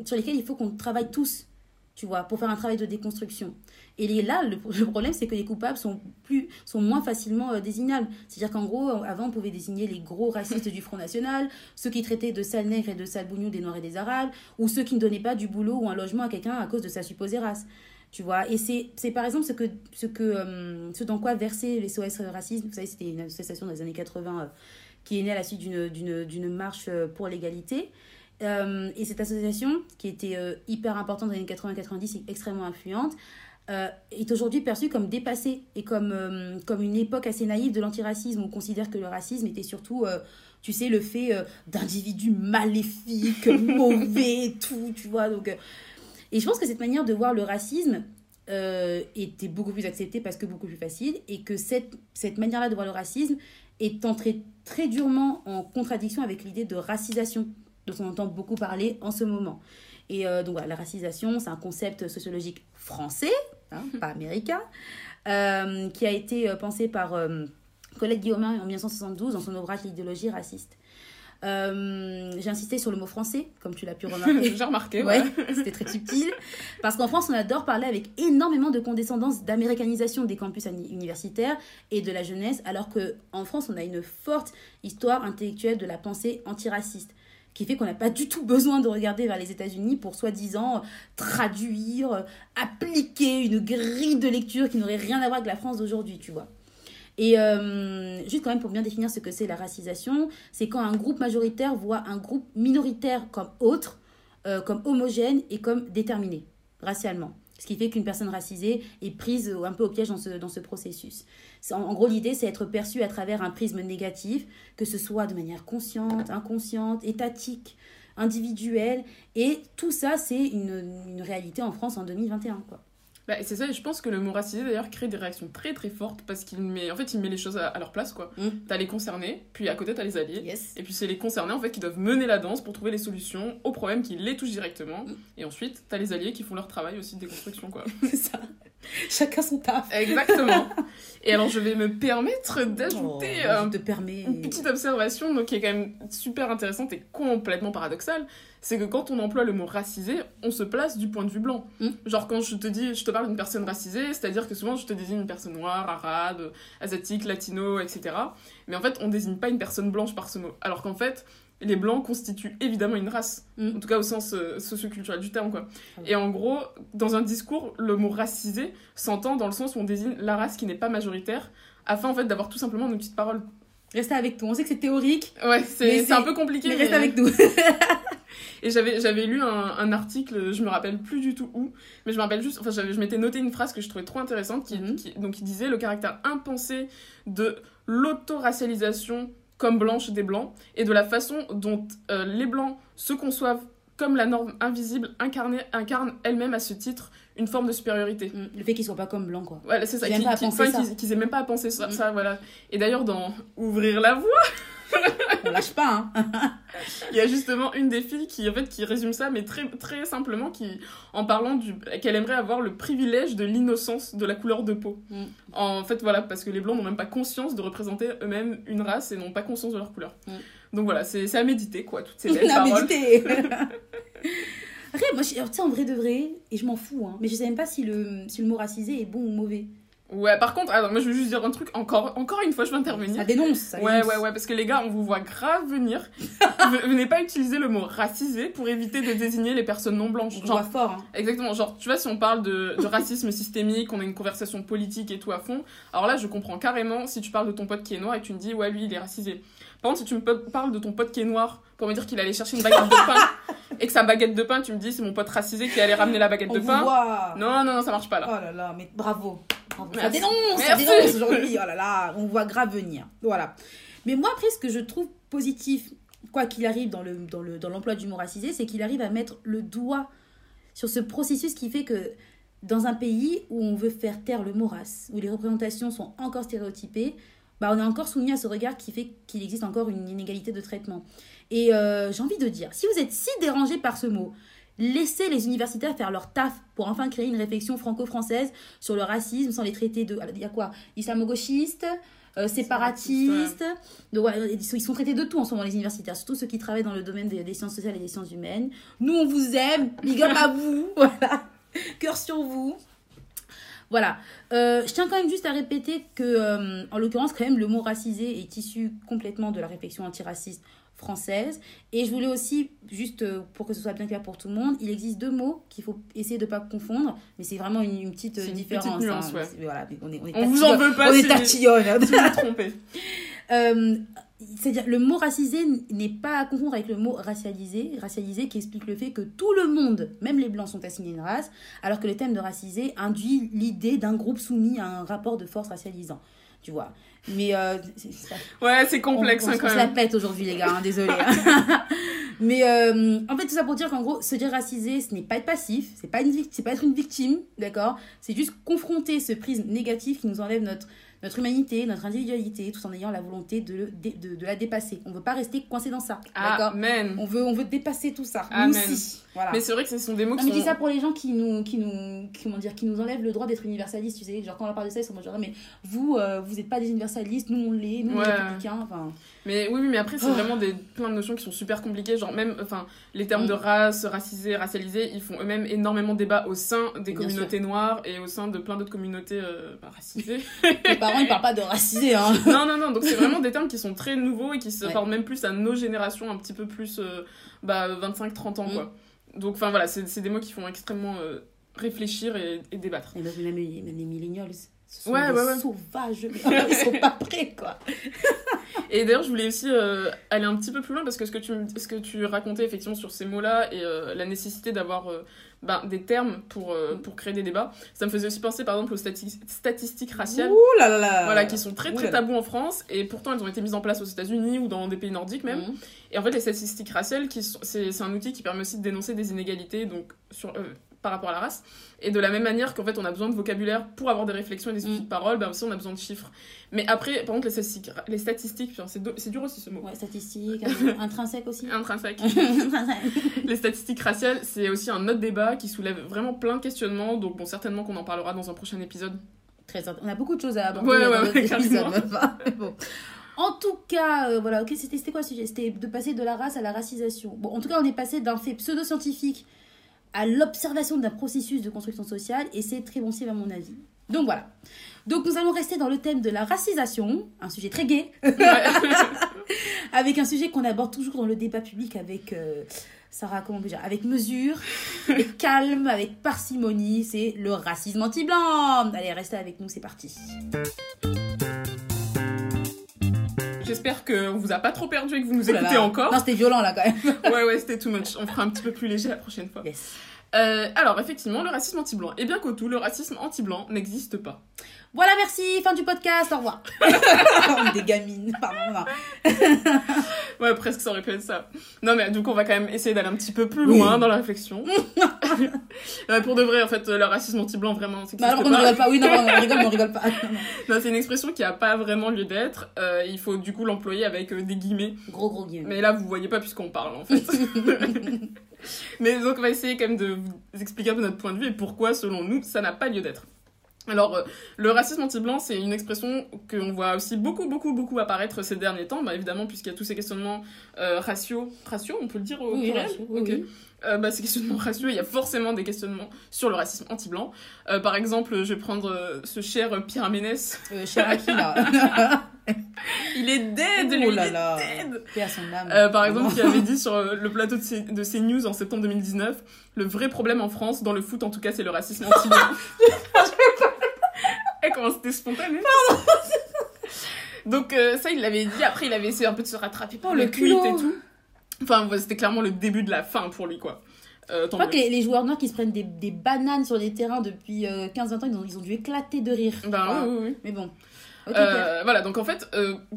sur lesquelles il faut qu'on travaille tous, tu vois, pour faire un travail de déconstruction. Et là, le, problème, c'est que les coupables sont, plus, sont moins facilement euh, désignables. C'est-à-dire qu'en gros, avant, on pouvait désigner les gros racistes du Front National, ceux qui traitaient de sales nègres et de sales bougnous des Noirs et des Arabes, ou ceux qui ne donnaient pas du boulot ou un logement à quelqu'un à cause de sa supposée race. Tu vois, et c'est par exemple ce, que, ce, que, euh, ce dans quoi versait les SOS Racisme. Vous savez, c'était une association dans les années 80 euh, qui est née à la suite d'une marche pour l'égalité. Et cette association, qui était hyper importante dans les années 80-90 et extrêmement influente, euh, est aujourd'hui perçu comme dépassé et comme, euh, comme une époque assez naïve de l'antiracisme. On considère que le racisme était surtout, euh, tu sais, le fait d'individus maléfiques, (laughs) mauvais, tout, tu vois. Donc, et je pense que cette manière de voir le racisme était beaucoup plus acceptée parce que beaucoup plus facile et que cette, cette manière-là de voir le racisme est entrée très durement en contradiction avec l'idée de racisation dont on entend beaucoup parler en ce moment. Et donc voilà, la racisation, c'est un concept sociologique français, hein, (laughs) pas américain, euh, qui a été euh, pensé par euh, Colette Guillaumin en 1972 dans son ouvrage L'idéologie raciste. j'ai insisté sur le mot français, comme tu l'as pu remarquer. (laughs) J'ai remarqué, ouais. C'était très subtil. Parce qu'en France, on adore parler avec énormément de condescendance d'américanisation des campus universitaires et de la jeunesse, alors qu'en France, on a une forte histoire intellectuelle de la pensée antiraciste qui fait qu'on n'a pas du tout besoin de regarder vers les États-Unis pour soi-disant traduire, appliquer une grille de lecture qui n'aurait rien à voir avec la France d'aujourd'hui, tu vois. Et euh, juste quand même pour bien définir ce que c'est la racisation, c'est quand un groupe majoritaire voit un groupe minoritaire comme autre, euh, comme homogène et comme déterminé racialement. Ce qui fait qu'une personne racisée est prise un peu au piège dans ce, dans ce processus. En, gros, l'idée, c'est être perçu à travers un prisme négatif, que ce soit de manière consciente, inconsciente, étatique, individuelle. Et tout ça, c'est une, une réalité en France en 2021. Quoi. Bah, c'est ça, et je pense que le mot racisé d'ailleurs crée des réactions très très fortes parce qu'il met, en fait, il met les choses à, à leur place quoi. Mm. T'as les concernés, puis à côté t'as les alliés, Yes. et puis c'est les concernés en fait qui doivent mener la danse pour trouver les solutions aux problèmes qui les touchent directement, Mm. et ensuite t'as les alliés qui font leur travail aussi de déconstruction quoi. (laughs) C'est ça. (laughs) Chacun son taf. Exactement. (laughs) et alors je vais me permettre Oh, d'ajouter te permets. Une petite observation donc, qui est quand même super intéressante et complètement paradoxale, c'est que quand on emploie le mot racisé, on se place du point de vue blanc. Mm. Genre quand je te dis, je te parle d'une personne racisée, c'est-à-dire que souvent je te désigne une personne noire, arabe, asiatique, latino, etc. Mais en fait, on désigne pas une personne blanche par ce mot. Alors qu'en fait, les blancs constituent évidemment une race, Mm. en tout cas au sens euh, socioculturel du terme quoi. Oui. Et en gros, dans un discours, le mot racisé s'entend dans le sens où on désigne la race qui n'est pas majoritaire, afin en fait d'avoir tout simplement une petite parole. Restez avec nous. On sait que c'est théorique, Ouais, c'est un peu compliqué. mais reste mais- avec nous. (laughs) Et j'avais lu un, un article, je me rappelle plus du tout où, mais je me rappelle juste, enfin je m'étais noté une phrase que je trouvais trop intéressante, qui, Mhm. qui- donc disait le caractère impensé de l'autoracialisation comme blanche des blancs et de la façon dont euh, les blancs se conçoivent comme la norme invisible incarnée incarne elle-même à ce titre une forme de supériorité. Mm, Le fait qu'ils soient pas comme blancs, quoi. Voilà, c'est ça, Qu'ils qu'ils- qu'ils aient même pas à penser ça, Mhm. ça, voilà. Et d'ailleurs dans Ouvrir la voie, On lâche pas, hein. (laughs) Il y a justement une des filles qui, en fait, qui résume ça, mais très, très simplement, qui, en parlant du, qu'elle aimerait avoir le privilège de l'innocence de la couleur de peau. Mm. En fait, voilà, parce que les blancs n'ont même pas conscience de représenter eux-mêmes une race et n'ont pas conscience de leur couleur. Mm. Donc voilà, c'est à méditer, quoi, toutes ces (laughs) belles a paroles. médité. (laughs) Après, moi, tu sais, en vrai de vrai, et je m'en fous, hein, mais je sais même pas si le, si le mot racisé est bon ou mauvais. Ouais, par contre, alors, moi je veux juste dire un truc, encore, encore une fois, je vais intervenir. Ça dénonce. Ça Ouais, dénonce. ouais, ouais, parce que les gars, on vous voit grave venir. (laughs) Ve- Venez pas utiliser le mot racisé pour éviter de désigner les personnes non blanches. On Genre, voit fort. hein. Exactement, genre, tu vois, si on parle de, de racisme systémique, on a une conversation politique et tout à fond, alors là, je comprends carrément si tu parles de ton pote qui est noir et tu me dis, ouais, lui, il est racisé. Par contre, si tu me parles de ton pote qui est noir pour me dire qu'il allait chercher une baguette de pain (laughs) et que sa baguette de pain, tu me dis, c'est mon pote racisé qui allait ramener la baguette On de pain. voit. Non, non, non, ça marche pas là. Oh là là, mais bravo. bravo. Ça Merci. dénonce, ça dénonce aujourd'hui. Oh là là, on voit grave venir. Voilà. Mais moi, après, ce que je trouve positif, quoi qu'il arrive dans le dans le dans l'emploi du mot racisé, c'est qu'il arrive à mettre le doigt sur ce processus qui fait que dans un pays où on veut faire taire le mot race, où les représentations sont encore stéréotypées, bah on est encore soumis à ce regard qui fait qu'il existe encore une inégalité de traitement. Et euh, j'ai envie de dire, si vous êtes si dérangé par ce mot, laissez les universitaires faire leur taf pour enfin créer une réflexion franco-française sur le racisme sans les traiter de... Il y a quoi? Islamo-gauchistes euh, séparatistes. Donc, ouais, ils sont traités de tout en ce moment, les universitaires, surtout ceux qui travaillent dans le domaine des, des sciences sociales et des sciences humaines. Nous, on vous aime, big up à vous, (laughs) voilà, cœur sur vous. Voilà. Euh, je tiens quand même juste à répéter que, euh, en l'occurrence, quand même, le mot racisé est issu complètement de la réflexion antiraciste française. Et je voulais aussi, juste euh, pour que ce soit bien clair pour tout le monde, il existe deux mots qu'il faut essayer de ne pas confondre, mais c'est vraiment une, une petite une différence. petite nuance, hein. ouais. Voilà, on est, on est On vous en veut pas On est si, si vous trompez. (laughs) Euh, c'est-à-dire le mot racisé n'est pas à confondre avec le mot racialisé, racialisé qui explique le fait que tout le monde, même les blancs, sont assignés une race, alors que le thème de racisé induit l'idée d'un groupe soumis à un rapport de force racialisant. Tu vois. Mais euh, ça- Ouais, c'est complexe on, on- hein, on quand se la même. pète aujourd'hui, les gars, hein, désolé. (laughs) Mais euh, en fait, tout ça pour dire qu'en gros, se dire racisé, ce n'est pas être passif, c'est pas, une vic- c'est pas être une victime, d'accord? C'est juste confronter ce prisme négatif qui nous enlève notre, notre humanité, notre individualité, tout en ayant la volonté de, dé- de, de la dépasser. On veut pas rester coincé dans ça, d'accord? Amen. on veut, on veut dépasser tout ça, nous Amen. aussi. Voilà. Mais c'est vrai que ce sont des mots Non, qui mais je dis sont... ça pour les gens qui nous, qui nous, comment dire, qui nous enlèvent le droit d'être universalistes, tu sais. Genre, quand on parle de ça, ils sont genre, mais vous, euh, vous n'êtes pas des universalistes, nous, on l'est, nous, on est républicains. Enfin, Mais oui, oui, mais après, c'est Oh. vraiment des, plein de notions qui sont super compliquées. Genre, même, enfin, les termes Mm. de race, racisé, racialisé, ils font eux-mêmes énormément débat au sein des Bien communautés noires et au sein de plein d'autres communautés euh, racisées. (laughs) les parents parents, ils parlent pas de racisé, hein. (laughs) non, non, non. Donc c'est vraiment des termes qui sont très nouveaux et qui se Ouais. parlent même plus à nos générations, un petit peu plus euh, bah, 25-30 ans, Mm. quoi. Donc, enfin voilà, c'est des mots qui font extrêmement euh, réfléchir et, et débattre. Et même même les, même les millennials, ce sont Ouais, des ouais, ouais. sauvages. (laughs) Ils sont pas prêts, quoi. Et d'ailleurs, je voulais aussi euh, aller un petit peu plus loin parce que ce que tu, me- ce que tu racontais effectivement sur ces mots-là et euh, la nécessité d'avoir euh, ben, des termes pour, euh, pour créer des débats, ça me faisait aussi penser par exemple aux stati- statistiques raciales. Ouh là là là. Voilà, qui sont très très tabous en France et pourtant elles ont été mises en place aux États-Unis ou dans des pays nordiques même. Mhm. Et en fait, les statistiques raciales, c'est un outil qui permet aussi de dénoncer des inégalités donc, sur, euh, par rapport à la race. Et de la même manière qu'en fait, on a besoin de vocabulaire pour avoir des réflexions et des outils Mm. de parole, ben aussi on a besoin de chiffres. Mais après, par contre, les statistiques, les statistiques c'est dur aussi ce mot. Ouais, statistique, (laughs) intrinsèque aussi. (laughs) Intrinsèque. les statistiques raciales, c'est aussi un autre débat qui soulève vraiment plein de questionnements. Donc, bon, certainement qu'on en parlera dans un prochain épisode. Très. On a beaucoup de choses à aborder Ouais, dans ouais, (laughs) ouais, bon. En tout cas, euh, voilà, ok, c'était c'était quoi le sujet? C'était de passer de la race à la racisation. Bon, en tout cas, on est passé d'un fait pseudo-scientifique à l'observation d'un processus de construction sociale, et c'est très bon signe à mon avis. Donc voilà. Donc nous allons rester dans le thème de la racisation, un sujet très gai, (laughs) avec un sujet qu'on aborde toujours dans le débat public avec euh, Sarah, comment dire, avec mesure, avec calme, avec parcimonie, c'est le racisme anti-blanc. Allez, restez avec nous, c'est parti. J'espère qu'on vous a pas trop perdu et que vous nous là écoutez encore. Non, c'était violent là quand même. (laughs) Ouais, ouais, c'était too much. On fera un petit peu plus léger la prochaine fois. Yes. Euh, alors, effectivement, le racisme anti-blanc. Et bien qu'au tout, le racisme anti-blanc n'existe pas. Voilà, merci, fin du podcast, au revoir. (laughs) Des gamines, pardon. (laughs) Ouais, presque ça aurait pu être ça. Non, mais donc on va quand même essayer d'aller un petit peu plus Oui. loin dans la réflexion. (laughs) Euh, pour de vrai, en fait, le racisme anti-blanc, vraiment, c'est Bah alors, on ne rigole pas. Oui, non, on rigole, mais on rigole pas. Non, non. Non, c'est une expression qui a pas vraiment lieu d'être. Euh, il faut du coup l'employer avec euh, des guillemets. Gros, gros guillemets. Mais là, vous voyez pas puisqu'on parle, en fait. mais donc, on va essayer quand même de vous expliquer un peu notre point de vue et pourquoi, selon nous, ça n'a pas lieu d'être. Alors, euh, le racisme anti-blanc, c'est une expression qu'on voit aussi beaucoup, beaucoup, beaucoup apparaître ces derniers temps, bah, évidemment, puisqu'il y a tous ces questionnements euh, raciaux. Raciaux, on peut le dire au Oui, pluriel oui, Ok. oui. Euh, bah, ces questionnements raciaux, il y a forcément des questionnements sur le racisme anti-blanc. Euh, par exemple, je vais prendre euh, ce cher Pierre Ménès. Euh, Cheraki, là. (laughs) Il est dead, lui, oh il là est là. dead. À son âme. Euh, par exemple, qui avait dit sur le plateau de, C- de CNews en septembre 2019 Le vrai problème en France, dans le foot en tout cas, c'est le racisme anti-blanc. (laughs) (laughs) Comment c'était spontané Donc, euh, ça, il l'avait dit. Après, il avait essayé un peu de se rattraper par Oh, le culot. et tout. Enfin, c'était clairement le début de la fin pour lui, quoi. Euh, Je crois que les, les joueurs noirs qui se prennent des, des bananes sur les terrains depuis euh, 15-20 ans, ils ont, ils ont dû éclater de rire. Ben, Enfin, oui, oui, oui. Mais bon. Euh, voilà, donc en fait,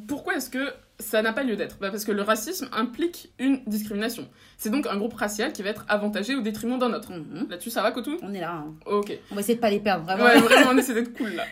pourquoi est-ce que ça n'a pas lieu d'être bah Parce que le racisme implique une discrimination. C'est donc un groupe racial qui va être avantagé au détriment d'un autre. Pierre. Mhm. Là-dessus, ça va, Kotou On est là. hein. Ok. On va essayer de pas les perdre, vraiment. Ouais, vraiment, (laughs) on essaie d'être cool là.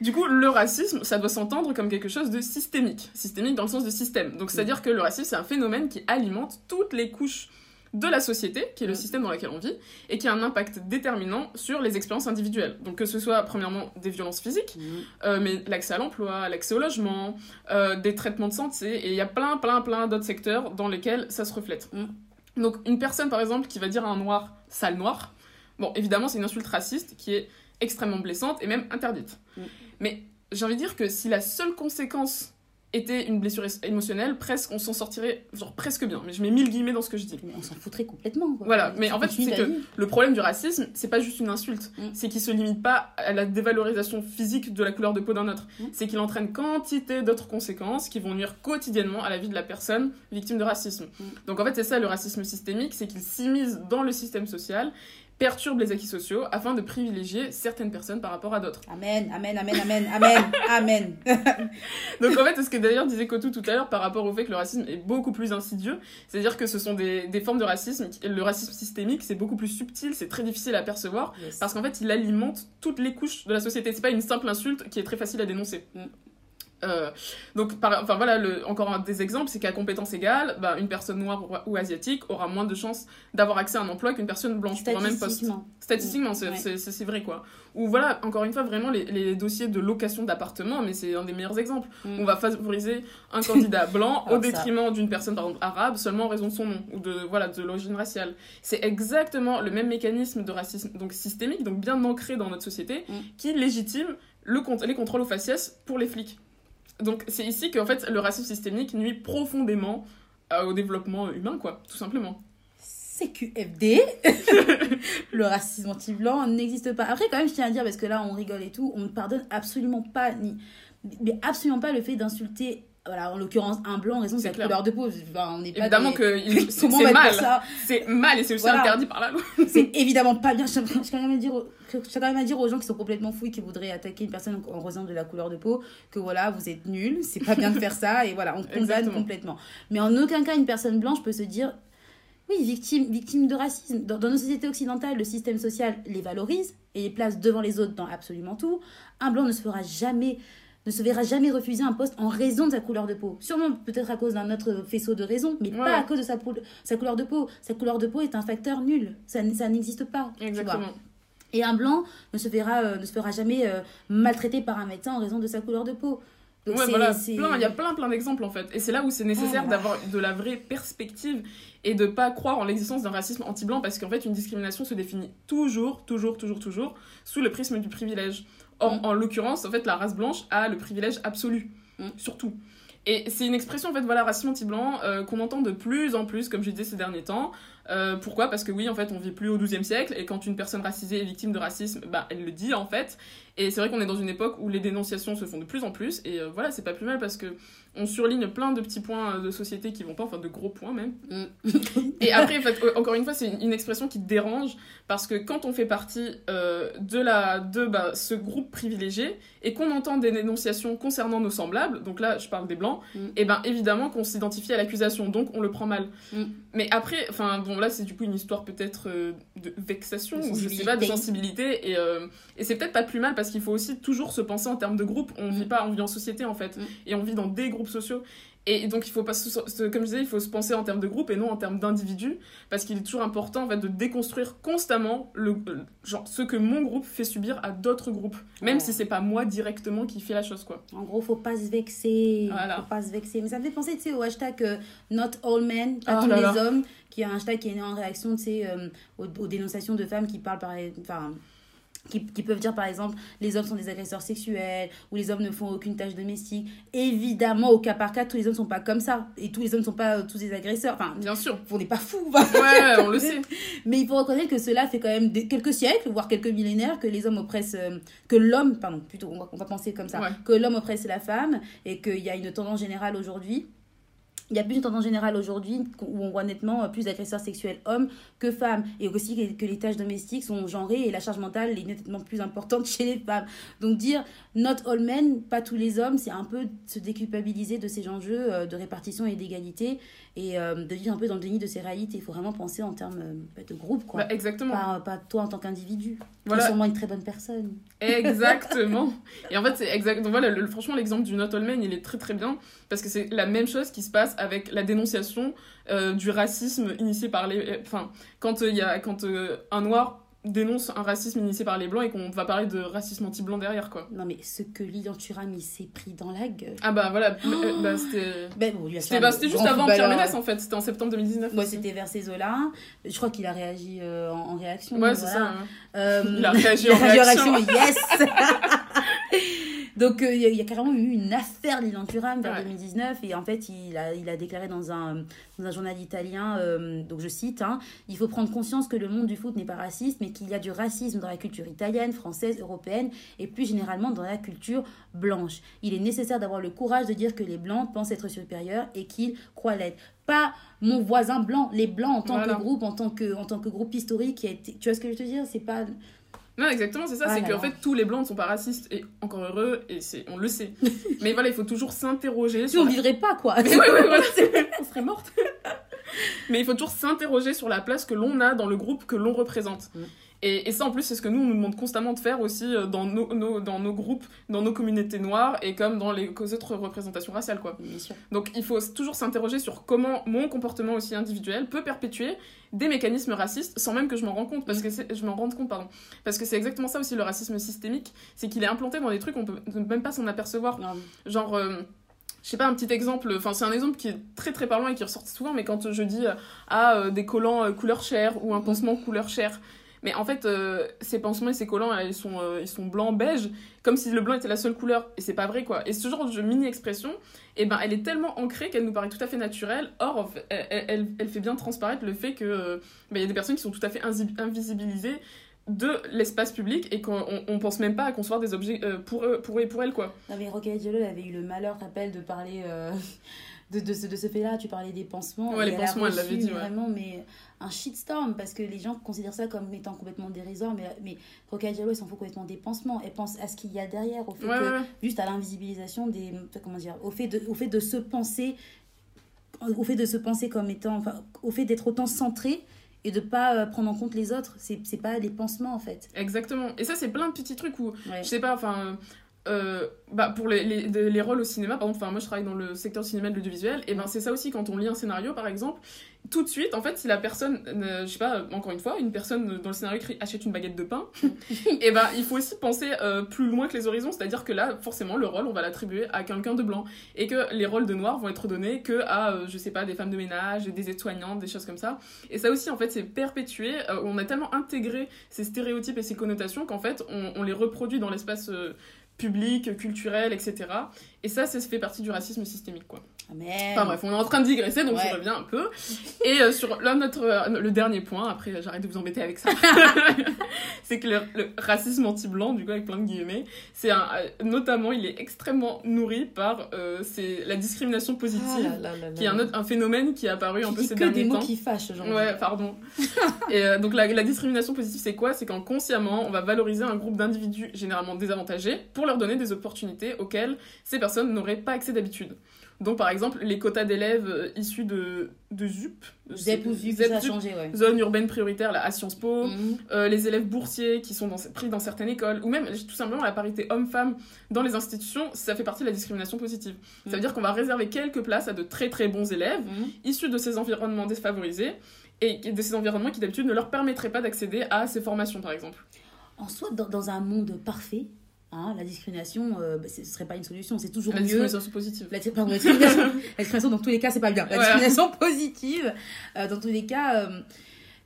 Du coup, le racisme, ça doit s'entendre comme quelque chose de systémique. Systémique dans le sens de système. Donc, c'est-à-dire que le racisme, c'est un phénomène qui alimente toutes les couches de la société, qui est le Mm. système dans lequel on vit, et qui a un impact déterminant sur les expériences individuelles. Donc, que ce soit, premièrement, des violences physiques, Mhm. euh, mais l'accès à l'emploi, l'accès au logement, euh, des traitements de santé, et il y a plein, plein, plein d'autres secteurs dans lesquels ça se reflète. Mm. Donc une personne, par exemple, qui va dire à un noir « sale noir », bon, évidemment, c'est une insulte raciste qui est extrêmement blessante et même interdite. Mm. Mais j'ai envie de dire que si la seule conséquence était une blessure émotionnelle, presque, on s'en sortirait, genre presque bien. Mais je mets mille guillemets dans ce que je dis. Mais on s'en foutrait complètement. Quoi. Voilà, mais en fait, c'est que-. Le problème du racisme, c'est pas juste une insulte, Mm. c'est qu'il se limite pas à la dévalorisation physique de la couleur de peau d'un autre. Mm. C'est qu'il entraîne quantité d'autres conséquences qui vont nuire quotidiennement à la vie de la personne victime de racisme. Mm. Donc en fait, c'est ça le racisme systémique, c'est qu'il s'immisce dans le système social, perturbe les acquis sociaux afin de privilégier certaines personnes par rapport à d'autres. Amen, amen, amen, amen, amen, amen. (laughs) Donc en fait, c'est ce que d'ailleurs disait Kotou tout à l'heure par rapport au fait que le racisme est beaucoup plus insidieux, c'est-à-dire que ce sont des, des formes de racisme, le racisme systémique, c'est beaucoup plus subtil, c'est très difficile à percevoir, Yes. parce qu'en fait, il alimente toutes les couches de la société. C'est pas une simple insulte qui est très facile à dénoncer. Mm. Euh, donc, par, enfin voilà, le, encore un des exemples, c'est qu'à compétence égale, bah, une personne noire ou, ou asiatique aura moins de chances d'avoir accès à un emploi qu'une personne blanche pour un même poste. Statistiquement. Statistiquement, c'est Ouais. vrai quoi. Ou voilà, encore une fois, vraiment les, les dossiers de location d'appartements, mais c'est un des meilleurs exemples. Mm. On va favoriser un candidat blanc (laughs) au détriment d'une personne par exemple arabe seulement en raison de son nom ou de voilà de l'origine raciale. C'est exactement le même mécanisme de racisme donc systémique, donc bien ancré dans notre société, Mm. qui légitime le, les contrôles aux faciès pour les flics. Donc c'est ici que en fait, le racisme systémique nuit profondément au développement humain, quoi, tout simplement. CQFD, (laughs) le racisme anti-blanc n'existe pas. Après, quand même, je tiens à dire, parce que là, on rigole et tout, on ne pardonne absolument pas, ni, mais absolument pas le fait d'insulter voilà, en l'occurrence, un blanc en raison de sa couleur de peau. on n'est pas évidemment que (laughs) c'est mal. C'est mal et c'est aussi interdit par la loi. (laughs) c'est évidemment pas bien. Je tiens quand même à dire, quand même à dire aux gens qui sont complètement fous et qui voudraient attaquer une personne en raison de la couleur de peau que voilà, vous êtes nuls, c'est pas bien de faire ça et voilà, on condamne complètement. Mais en aucun cas, une personne blanche peut se dire oui, victime, victime de racisme. Dans, dans, nos sociétés occidentales, le système social les valorise et les place devant les autres dans absolument tout. Un blanc ne se fera jamais ne se verra jamais refuser un poste en raison de sa couleur de peau. Sûrement peut-être à cause d'un autre faisceau de raisons, mais pas à cause de sa, sa couleur de peau. Sa couleur de peau est un facteur nul. Ça, ça n'existe pas. Exactement. Et un blanc ne se, fera, euh, ne se fera jamais euh, maltraiter par un médecin en raison de sa couleur de peau. Donc ouais, voilà, plein, il y a plein plein d'exemples en fait. Et c'est là où c'est nécessaire d'avoir de la vraie perspective et de pas croire en l'existence d'un racisme anti-blanc parce qu'en fait une discrimination se définit toujours, toujours, toujours, toujours sous le prisme du privilège. Or, mm. en l'occurrence, en fait, la race blanche a le privilège absolu, mm. surtout. Et c'est une expression, en fait, voilà, racisme anti-blanc euh, qu'on entend de plus en plus, comme je disais ces derniers temps. Euh, pourquoi? Parce que oui, en fait, on vit plus au XIIe siècle, et quand une personne racisée est victime de racisme, bah, elle le dit, en fait. Et c'est vrai qu'on est dans une époque où les dénonciations se font de plus en plus, et euh, voilà, c'est pas plus mal parce que on surligne plein de petits points de société qui vont pas, enfin de gros points même. Mm. et après, en (laughs) fait, encore une fois, c'est une, expression qui dérange parce que quand on fait partie euh, de, la, de bah, ce groupe privilégié et qu'on entend des dénonciations concernant nos semblables, donc là je parle des blancs, mm. et eh ben évidemment qu'on s'identifie à l'accusation, donc on le prend mal. Mm. Mais après, enfin bon, là c'est du coup une histoire peut-être euh, de vexation, ou je sais pas, de sensibilité, et, euh, et c'est peut-être pas plus mal parce qu'il faut aussi toujours se penser en termes de groupe. On vit pas, on vit en société en fait, et on vit dans des groupes sociaux. Et donc, il faut pas, comme je disais, il faut se penser en termes de groupe et non en termes d'individus, parce qu'il est toujours important en fait, de déconstruire constamment le, genre, ce que mon groupe fait subir à d'autres groupes, même si c'est pas moi directement qui fait la chose. quoi. En gros, faut pas se vexer. Voilà. Faut pas se vexer. Mais ça me fait penser au hashtag euh, Not All Men, pas oh tous les hommes, qui est un hashtag qui est né en réaction euh, aux, aux, dénonciations de femmes qui parlent par. Enfin, qui, peuvent dire par exemple les hommes sont des agresseurs sexuels ou les hommes ne font aucune tâche domestique. Évidemment, au cas par cas, tous les hommes ne sont pas comme ça et tous les hommes ne sont pas euh, tous des agresseurs. Enfin, bien sûr, on n'est pas fous. Ouais, on le (laughs) sait. Mais il faut reconnaître que cela fait quand même quelques siècles, voire quelques millénaires, que les hommes oppressent, euh, que l'homme, pardon, plutôt, on va, on va penser comme ça, que l'homme oppresse la femme et qu'il y a une tendance générale aujourd'hui il y a plus une tendance générale aujourd'hui où on voit nettement plus d'agresseurs sexuels hommes que femmes. Et aussi que, les tâches domestiques sont genrées et la charge mentale est nettement plus importante (laughs) chez les femmes. Donc dire not all men, pas tous les hommes, c'est un peu se déculpabiliser de ces enjeux euh, de répartition et d'égalité et euh, de vivre un peu dans le déni de ces réalités. Il faut vraiment penser en termes euh, de groupe, quoi. Bah, exactement. Pas, pas, toi en tant qu'individu. Voilà. sûrement une très bonne personne. Exactement. (laughs) et en fait, c'est exactement. Voilà, le, franchement, l'exemple du Not All Men, il est très très bien parce que c'est la même chose qui se passe avec la dénonciation euh, du racisme initié par les. Enfin, quand il y a quand un noir dénonce un racisme initié par les blancs et qu'on va parler de racisme anti-blanc derrière quoi. Non mais ce que Lilian Thuram il s'est pris dans la gueule. Ah bah voilà, oh bah, c'était ben, bon, c'était bah, juste avant Pierre Ménès en fait, c'était en septembre 2019. Moi c'était vers ces eaux-là. Je crois qu'il a réagi euh, en, réaction. Ouais, c'est ça. Hein. Euh, il a réagi en réaction. yes (laughs) Donc, euh, il y, a carrément eu une affaire Lilian Thuram vers 2019. Et en fait, il a, il a déclaré dans un, dans un journal italien, euh, donc je cite, hein, Il faut prendre conscience que le monde du foot n'est pas raciste, mais qu'il y a du racisme dans la culture italienne, française, européenne et plus généralement dans la culture blanche. Il est nécessaire d'avoir le courage de dire que les blancs pensent être supérieurs et qu'ils croient l'être pas mon voisin blanc, les blancs en tant que groupe, en tant que, en tant que groupe historique qui a été... Tu vois ce que je veux te dire? C'est pas non, exactement, c'est ça. c'est qu'en fait, tous les blancs ne sont pas racistes. Et encore heureux, et c'est, on le sait. (laughs) Mais voilà, il faut toujours s'interroger. Si on vivrait pas, quoi. Mais ouais, ouais, voilà, (laughs) on serait morte. Mais il faut toujours s'interroger sur la place que l'on a dans le groupe que l'on représente. Mm. Et, ça, en plus, c'est ce que nous, on nous demande constamment de faire aussi euh, dans nos, nos, dans nos groupes, dans nos communautés noires et comme dans les autres représentations raciales, quoi. Donc, il faut toujours s'interroger sur comment mon comportement aussi individuel peut perpétuer des mécanismes racistes sans même que je m'en rende compte. Parce que je m'en rende compte pardon. Parce que c'est exactement ça aussi le racisme systémique c'est qu'il est implanté dans des trucs on peut même pas s'en apercevoir. Genre euh, je sais pas un petit exemple enfin c'est un exemple qui est très très parlant et qui ressort souvent mais quand je dis euh, ah des collants couleur chair ou un pansement couleur chair mais en fait, euh, ces pansements et ces collants, là, ils sont, euh, ils sont blancs, beige, comme si le blanc était la seule couleur, et c'est pas vrai, quoi. Et ce genre de mini-expression, eh ben, elle est tellement ancrée qu'elle nous paraît tout à fait naturelle, or, elle, elle- fait bien transparaître le fait que euh, ben, y a des personnes qui sont tout à fait invisibilisées de l'espace public et qu'on on, on pense même pas à concevoir des objets euh, pour eux, pour eux et pour elles, quoi. Non, mais Rocaille avait eu le malheur, rappelle, de parler euh, de, de ce, de ce fait-là. Tu parlais des pansements. Ouais, les pansements, elle l'avait dit, ouais. vraiment, mais un shitstorm parce que les gens considèrent ça comme étant complètement dérisoire. Mais, mais Diallo, elle s'en fout complètement des pansements. Elle pense à ce qu'il y a derrière, au fait Ouais, que, juste à l'invisibilisation des. Comment dire Au fait de, au fait de se penser. Au fait de se penser comme étant. Enfin, au fait d'être autant centré et de pas euh, prendre en compte les autres. C'est c'est pas des pansements, en fait. Exactement. Et ça, c'est plein de petits trucs où Ouais. je sais pas, enfin, euh, bah, pour les, les, les rôles au cinéma, par exemple, enfin, moi je travaille dans le secteur cinéma et de l'audiovisuel, et ben c'est ça aussi quand on lit un scénario par exemple, tout de suite, en fait, si la personne, euh, je sais pas, encore une fois, une personne dans le scénario écrit achète une baguette de pain, (laughs) et ben il faut aussi penser euh, plus loin que les horizons, c'est-à-dire que là, forcément, le rôle, on va l'attribuer à quelqu'un de blanc, et que les rôles de noir vont être donnés que à, euh, je sais pas, des femmes de ménage, des aides-soignantes, des choses comme ça. Et ça aussi, en fait, c'est perpétué. on a tellement intégré ces stéréotypes et ces connotations qu'en fait, on, on les reproduit dans l'espace public, culturel, etc. Et ça, ça fait partie du racisme systémique, quoi. Amen. Enfin bref, on est en train de digresser, donc Ouais. je reviens un peu. Et euh, sur là, notre, euh, le dernier point, après euh, j'arrête de vous embêter avec ça, (laughs) c'est que le, le racisme anti-blanc, du coup avec plein de guillemets, c'est un, notamment, il est extrêmement nourri par euh, c'est la discrimination positive, Ah là là qui est un, autre- un phénomène qui est apparu un peu ces que derniers des mots temps. qui fâchent aujourd'hui. Ouais, pardon. et donc la, la discrimination positive, c'est quoi? C'est quand consciemment, on va valoriser un groupe d'individus généralement désavantagés pour leur donner des opportunités auxquelles ces personnes n'auraient pas accès d'habitude. Donc par exemple, les quotas d'élèves euh, issus de, de ZUP, Zep ou Zup, Zep, ça a Zup, changé, ouais. zone urbaine prioritaire là, à Sciences Po, Mhm. euh, les élèves boursiers qui sont dans, pris dans certaines écoles, ou même tout simplement la parité homme-femme dans les institutions, ça fait partie de la discrimination positive. Ça veut Mhm. dire qu'on va réserver quelques places à de très très bons élèves Mhm. issus de ces environnements défavorisés et de ces environnements qui d'habitude ne leur permettraient pas d'accéder à ces formations par exemple. En soi, dans, dans un monde parfait, hein, la discrimination, euh, bah, ce ne serait pas une solution. C'est toujours La mieux. discrimination positive. La, pardon, la discrimination, (laughs) la discrimination, dans tous les cas, c'est pas bien. La discrimination positive, euh, dans tous les cas, euh,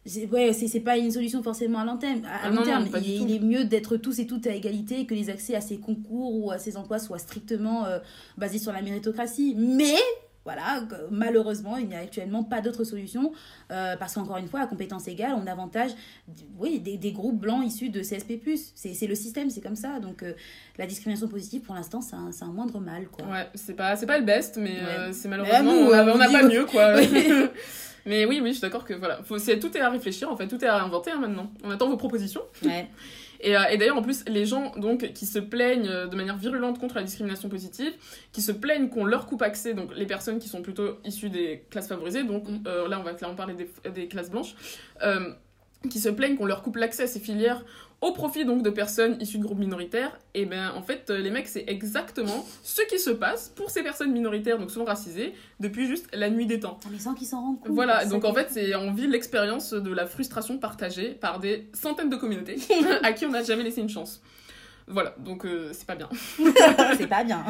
c'est ouais, pas une solution forcément à long terme. À, Ah long non, terme. il, il est mieux d'être tous et toutes à égalité que les accès à ces concours ou à ces emplois soient strictement euh, basés sur la méritocratie. Mais voilà, malheureusement, il n'y a actuellement pas d'autre solution euh, parce qu'encore une fois, à compétence égale, on avantage oui, des, des groupes blancs issus de CSP+. C'est le système, c'est comme ça. Donc euh, la discrimination positive, pour l'instant, c'est un, un moindre mal. Quoi. Ouais, c'est pas, pas le best, mais Ouais. euh, c'est malheureusement, nous, on n'a pas mieux quoi. (laughs) Mais oui, oui, je suis d'accord que voilà, faut, c'est, tout est à réfléchir en fait, tout est à inventer hein, maintenant. On attend vos propositions. Ouais. Et, euh, et d'ailleurs, en plus, les gens donc qui se plaignent euh, de manière virulente contre la discrimination positive, qui se plaignent qu'on leur coupe accès, donc les personnes qui sont plutôt issues des classes favorisées, donc Mm. euh, là on va clairement parler des, des classes blanches, qui se plaignent qu'on leur coupe l'accès à ces filières au profit donc de personnes issues de groupes minoritaires, et ben en fait euh, les mecs c'est exactement ce qui se passe pour ces personnes minoritaires, donc souvent racisées, depuis juste la nuit des temps. Ah, mais sans qu'ils s'en rendent compte. Voilà, donc en fait, c'est on vit l'expérience de la frustration partagée par des centaines de communautés (laughs) à qui on n'a jamais laissé une chance. Voilà, donc euh, c'est pas bien. (laughs) c'est pas bien.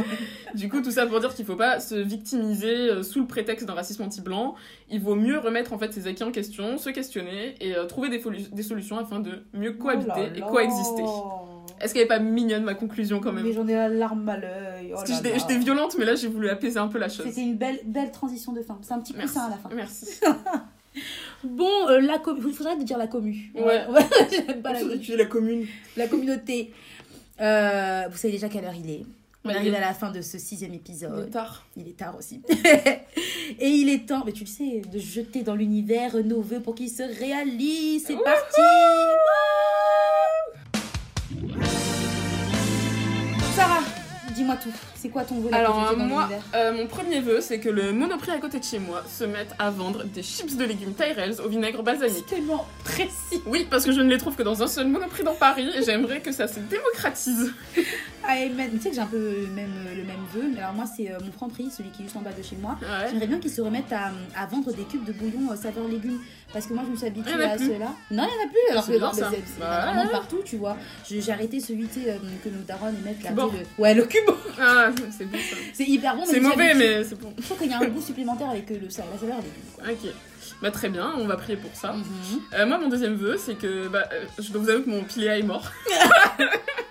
Du coup, tout ça pour dire qu'il faut pas se victimiser euh, sous le prétexte d'un racisme anti-blanc. Il vaut mieux remettre en fait ses acquis en question, se questionner et euh, trouver des, solutions afin de mieux cohabiter Oh là et là. coexister. Est-ce qu'elle est pas mignonne ma conclusion quand Mais même j'en ai la larme à l'œil. Oh j'étais violente, mais là j'ai voulu apaiser un peu la chose. C'était une belle, belle transition de fin. C'est un petit Merci. coussin à la fin. Merci. (laughs) Bon, euh, la commu. Il faudrait dire la commu. Ouais. (laughs) J'aime pas la, la commune. la communauté. Euh, vous savez déjà quelle heure il est. On arrive il à la fin de ce sixième Il épisode. est tard. Il est tard aussi. (laughs) Et il est temps, mais tu le sais, de jeter dans l'univers nos voeux pour qu'ils se réalisent. C'est parti dis-moi tout. C'est quoi ton vœu Alors euh, moi, euh, mon premier vœu, c'est que le Monoprix à côté de chez moi se mette à vendre des chips de légumes Tyrells au vinaigre balsamique. C'est tellement précis. Oui, parce que je ne les trouve que dans un seul Monoprix dans Paris et j'aimerais que ça se démocratise. (laughs) Ayman. Tu sais que j'ai un peu le même, le même vœu. Mais alors, moi, c'est euh, mon franc prix, celui qui est juste en bas de chez moi. Ouais. J'aimerais bien qu'ils se remettent à, à vendre des cubes de bouillon euh, saveur légumes. Parce que moi, je me suis habituée à ceux-là. Non, il n'y en a plus. Alors c'est que non, c'est Bah vraiment ouais. partout, tu vois. J'ai arrêté celui euh, que nos darons mettent là. Le- Ouais, le cube. (laughs) Ah, c'est bon ça. C'est hyper bon. C'est mauvais, mais c'est bon. Je trouve qu'il y a un goût supplémentaire avec euh, le, la saveur légumes. quoi. Ok. Bah très bien, on va prier pour ça. Mhm. Euh, moi, mon deuxième vœu, c'est que bah, euh, je dois vous avouer que mon piléa est mort. (laughs)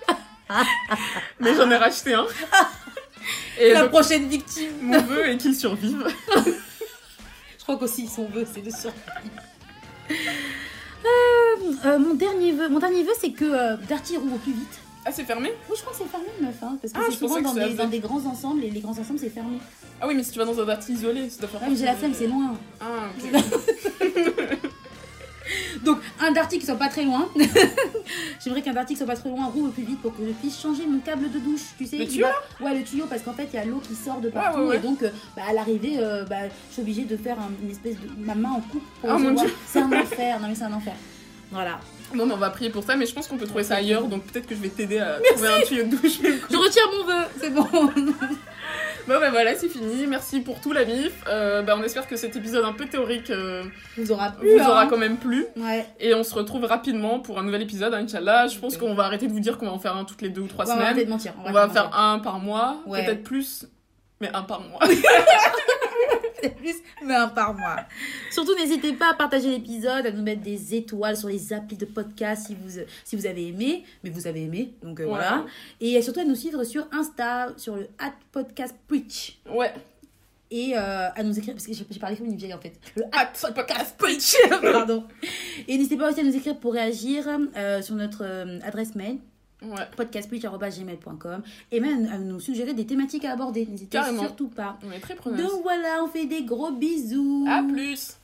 (laughs) Mais j'en ai racheté un. (laughs) Et La donc, prochaine victime. mon vœu est qu'il survive. Je crois qu'aussi son vœu, c'est de survivre. Euh, euh, mon dernier vœu, mon dernier vœu, c'est que euh, Darty roule au plus vite. Ah, c'est fermé? Oui, je crois que c'est fermé, meuf, hein, parce que Ah, c'est je souvent que dans ça des, dans des grands ensembles, et les grands ensembles, c'est fermé. Ah oui, mais si tu vas dans un darty isolé, ça doit faire mais j'ai la flemme, c'est loin. Ah, ok. (laughs) Donc, un Darty qui soit pas très loin. (laughs) J'aimerais qu'un Darty qui soit pas trop loin roule au plus vite pour que je puisse changer mon câble de douche, tu sais. Le tuyau va- Ouais, le tuyau, parce qu'en fait, il y a l'eau qui sort de partout, ouais, ouais. et donc, euh, bah, à l'arrivée, euh, bah, je suis obligée de faire un- une espèce de. ma main en coupe pour Oh, mon recevoir. Dieu. C'est un (laughs) enfer, non mais c'est un enfer. Voilà. Bon, mais on va prier pour ça, mais je pense qu'on peut trouver ça ailleurs, donc peut-être que je vais t'aider à trouver un tuyau de douche. (laughs) Je retire mon vœu, c'est bon. Bon, bah voilà, c'est fini. Merci pour tout, la MIF. Euh, bah, on espère que cet épisode un peu théorique euh, Vous aura plu. vous hein. aura quand même plu. Ouais. Et on se retrouve rapidement pour un nouvel épisode, hein, Inch'Allah. Je pense qu'on va arrêter de vous dire qu'on va en faire un toutes les deux ou trois Ouais, on va arrêter semaines. de mentir. On va de faire un par mois, peut-être plus, mais un par mois. (laughs) Plus, mais un par mois. Surtout, n'hésitez pas à partager l'épisode, à nous mettre des étoiles sur les applis de podcast si vous, si vous avez aimé. Mais vous avez aimé, donc euh, Ouais. voilà. Et surtout à nous suivre sur Insta, sur le at podcast preach. Ouais. Et euh, à nous écrire, parce que j'ai parlé comme une vieille en fait. Le At podcast. (laughs) Pardon. Et n'hésitez pas aussi à nous écrire pour réagir euh, sur notre euh, adresse mail Ouais. et même à nous suggérer des thématiques à aborder. N'hésitez surtout pas. On est très preneuse. Donc voilà, on fait des gros bisous. À plus.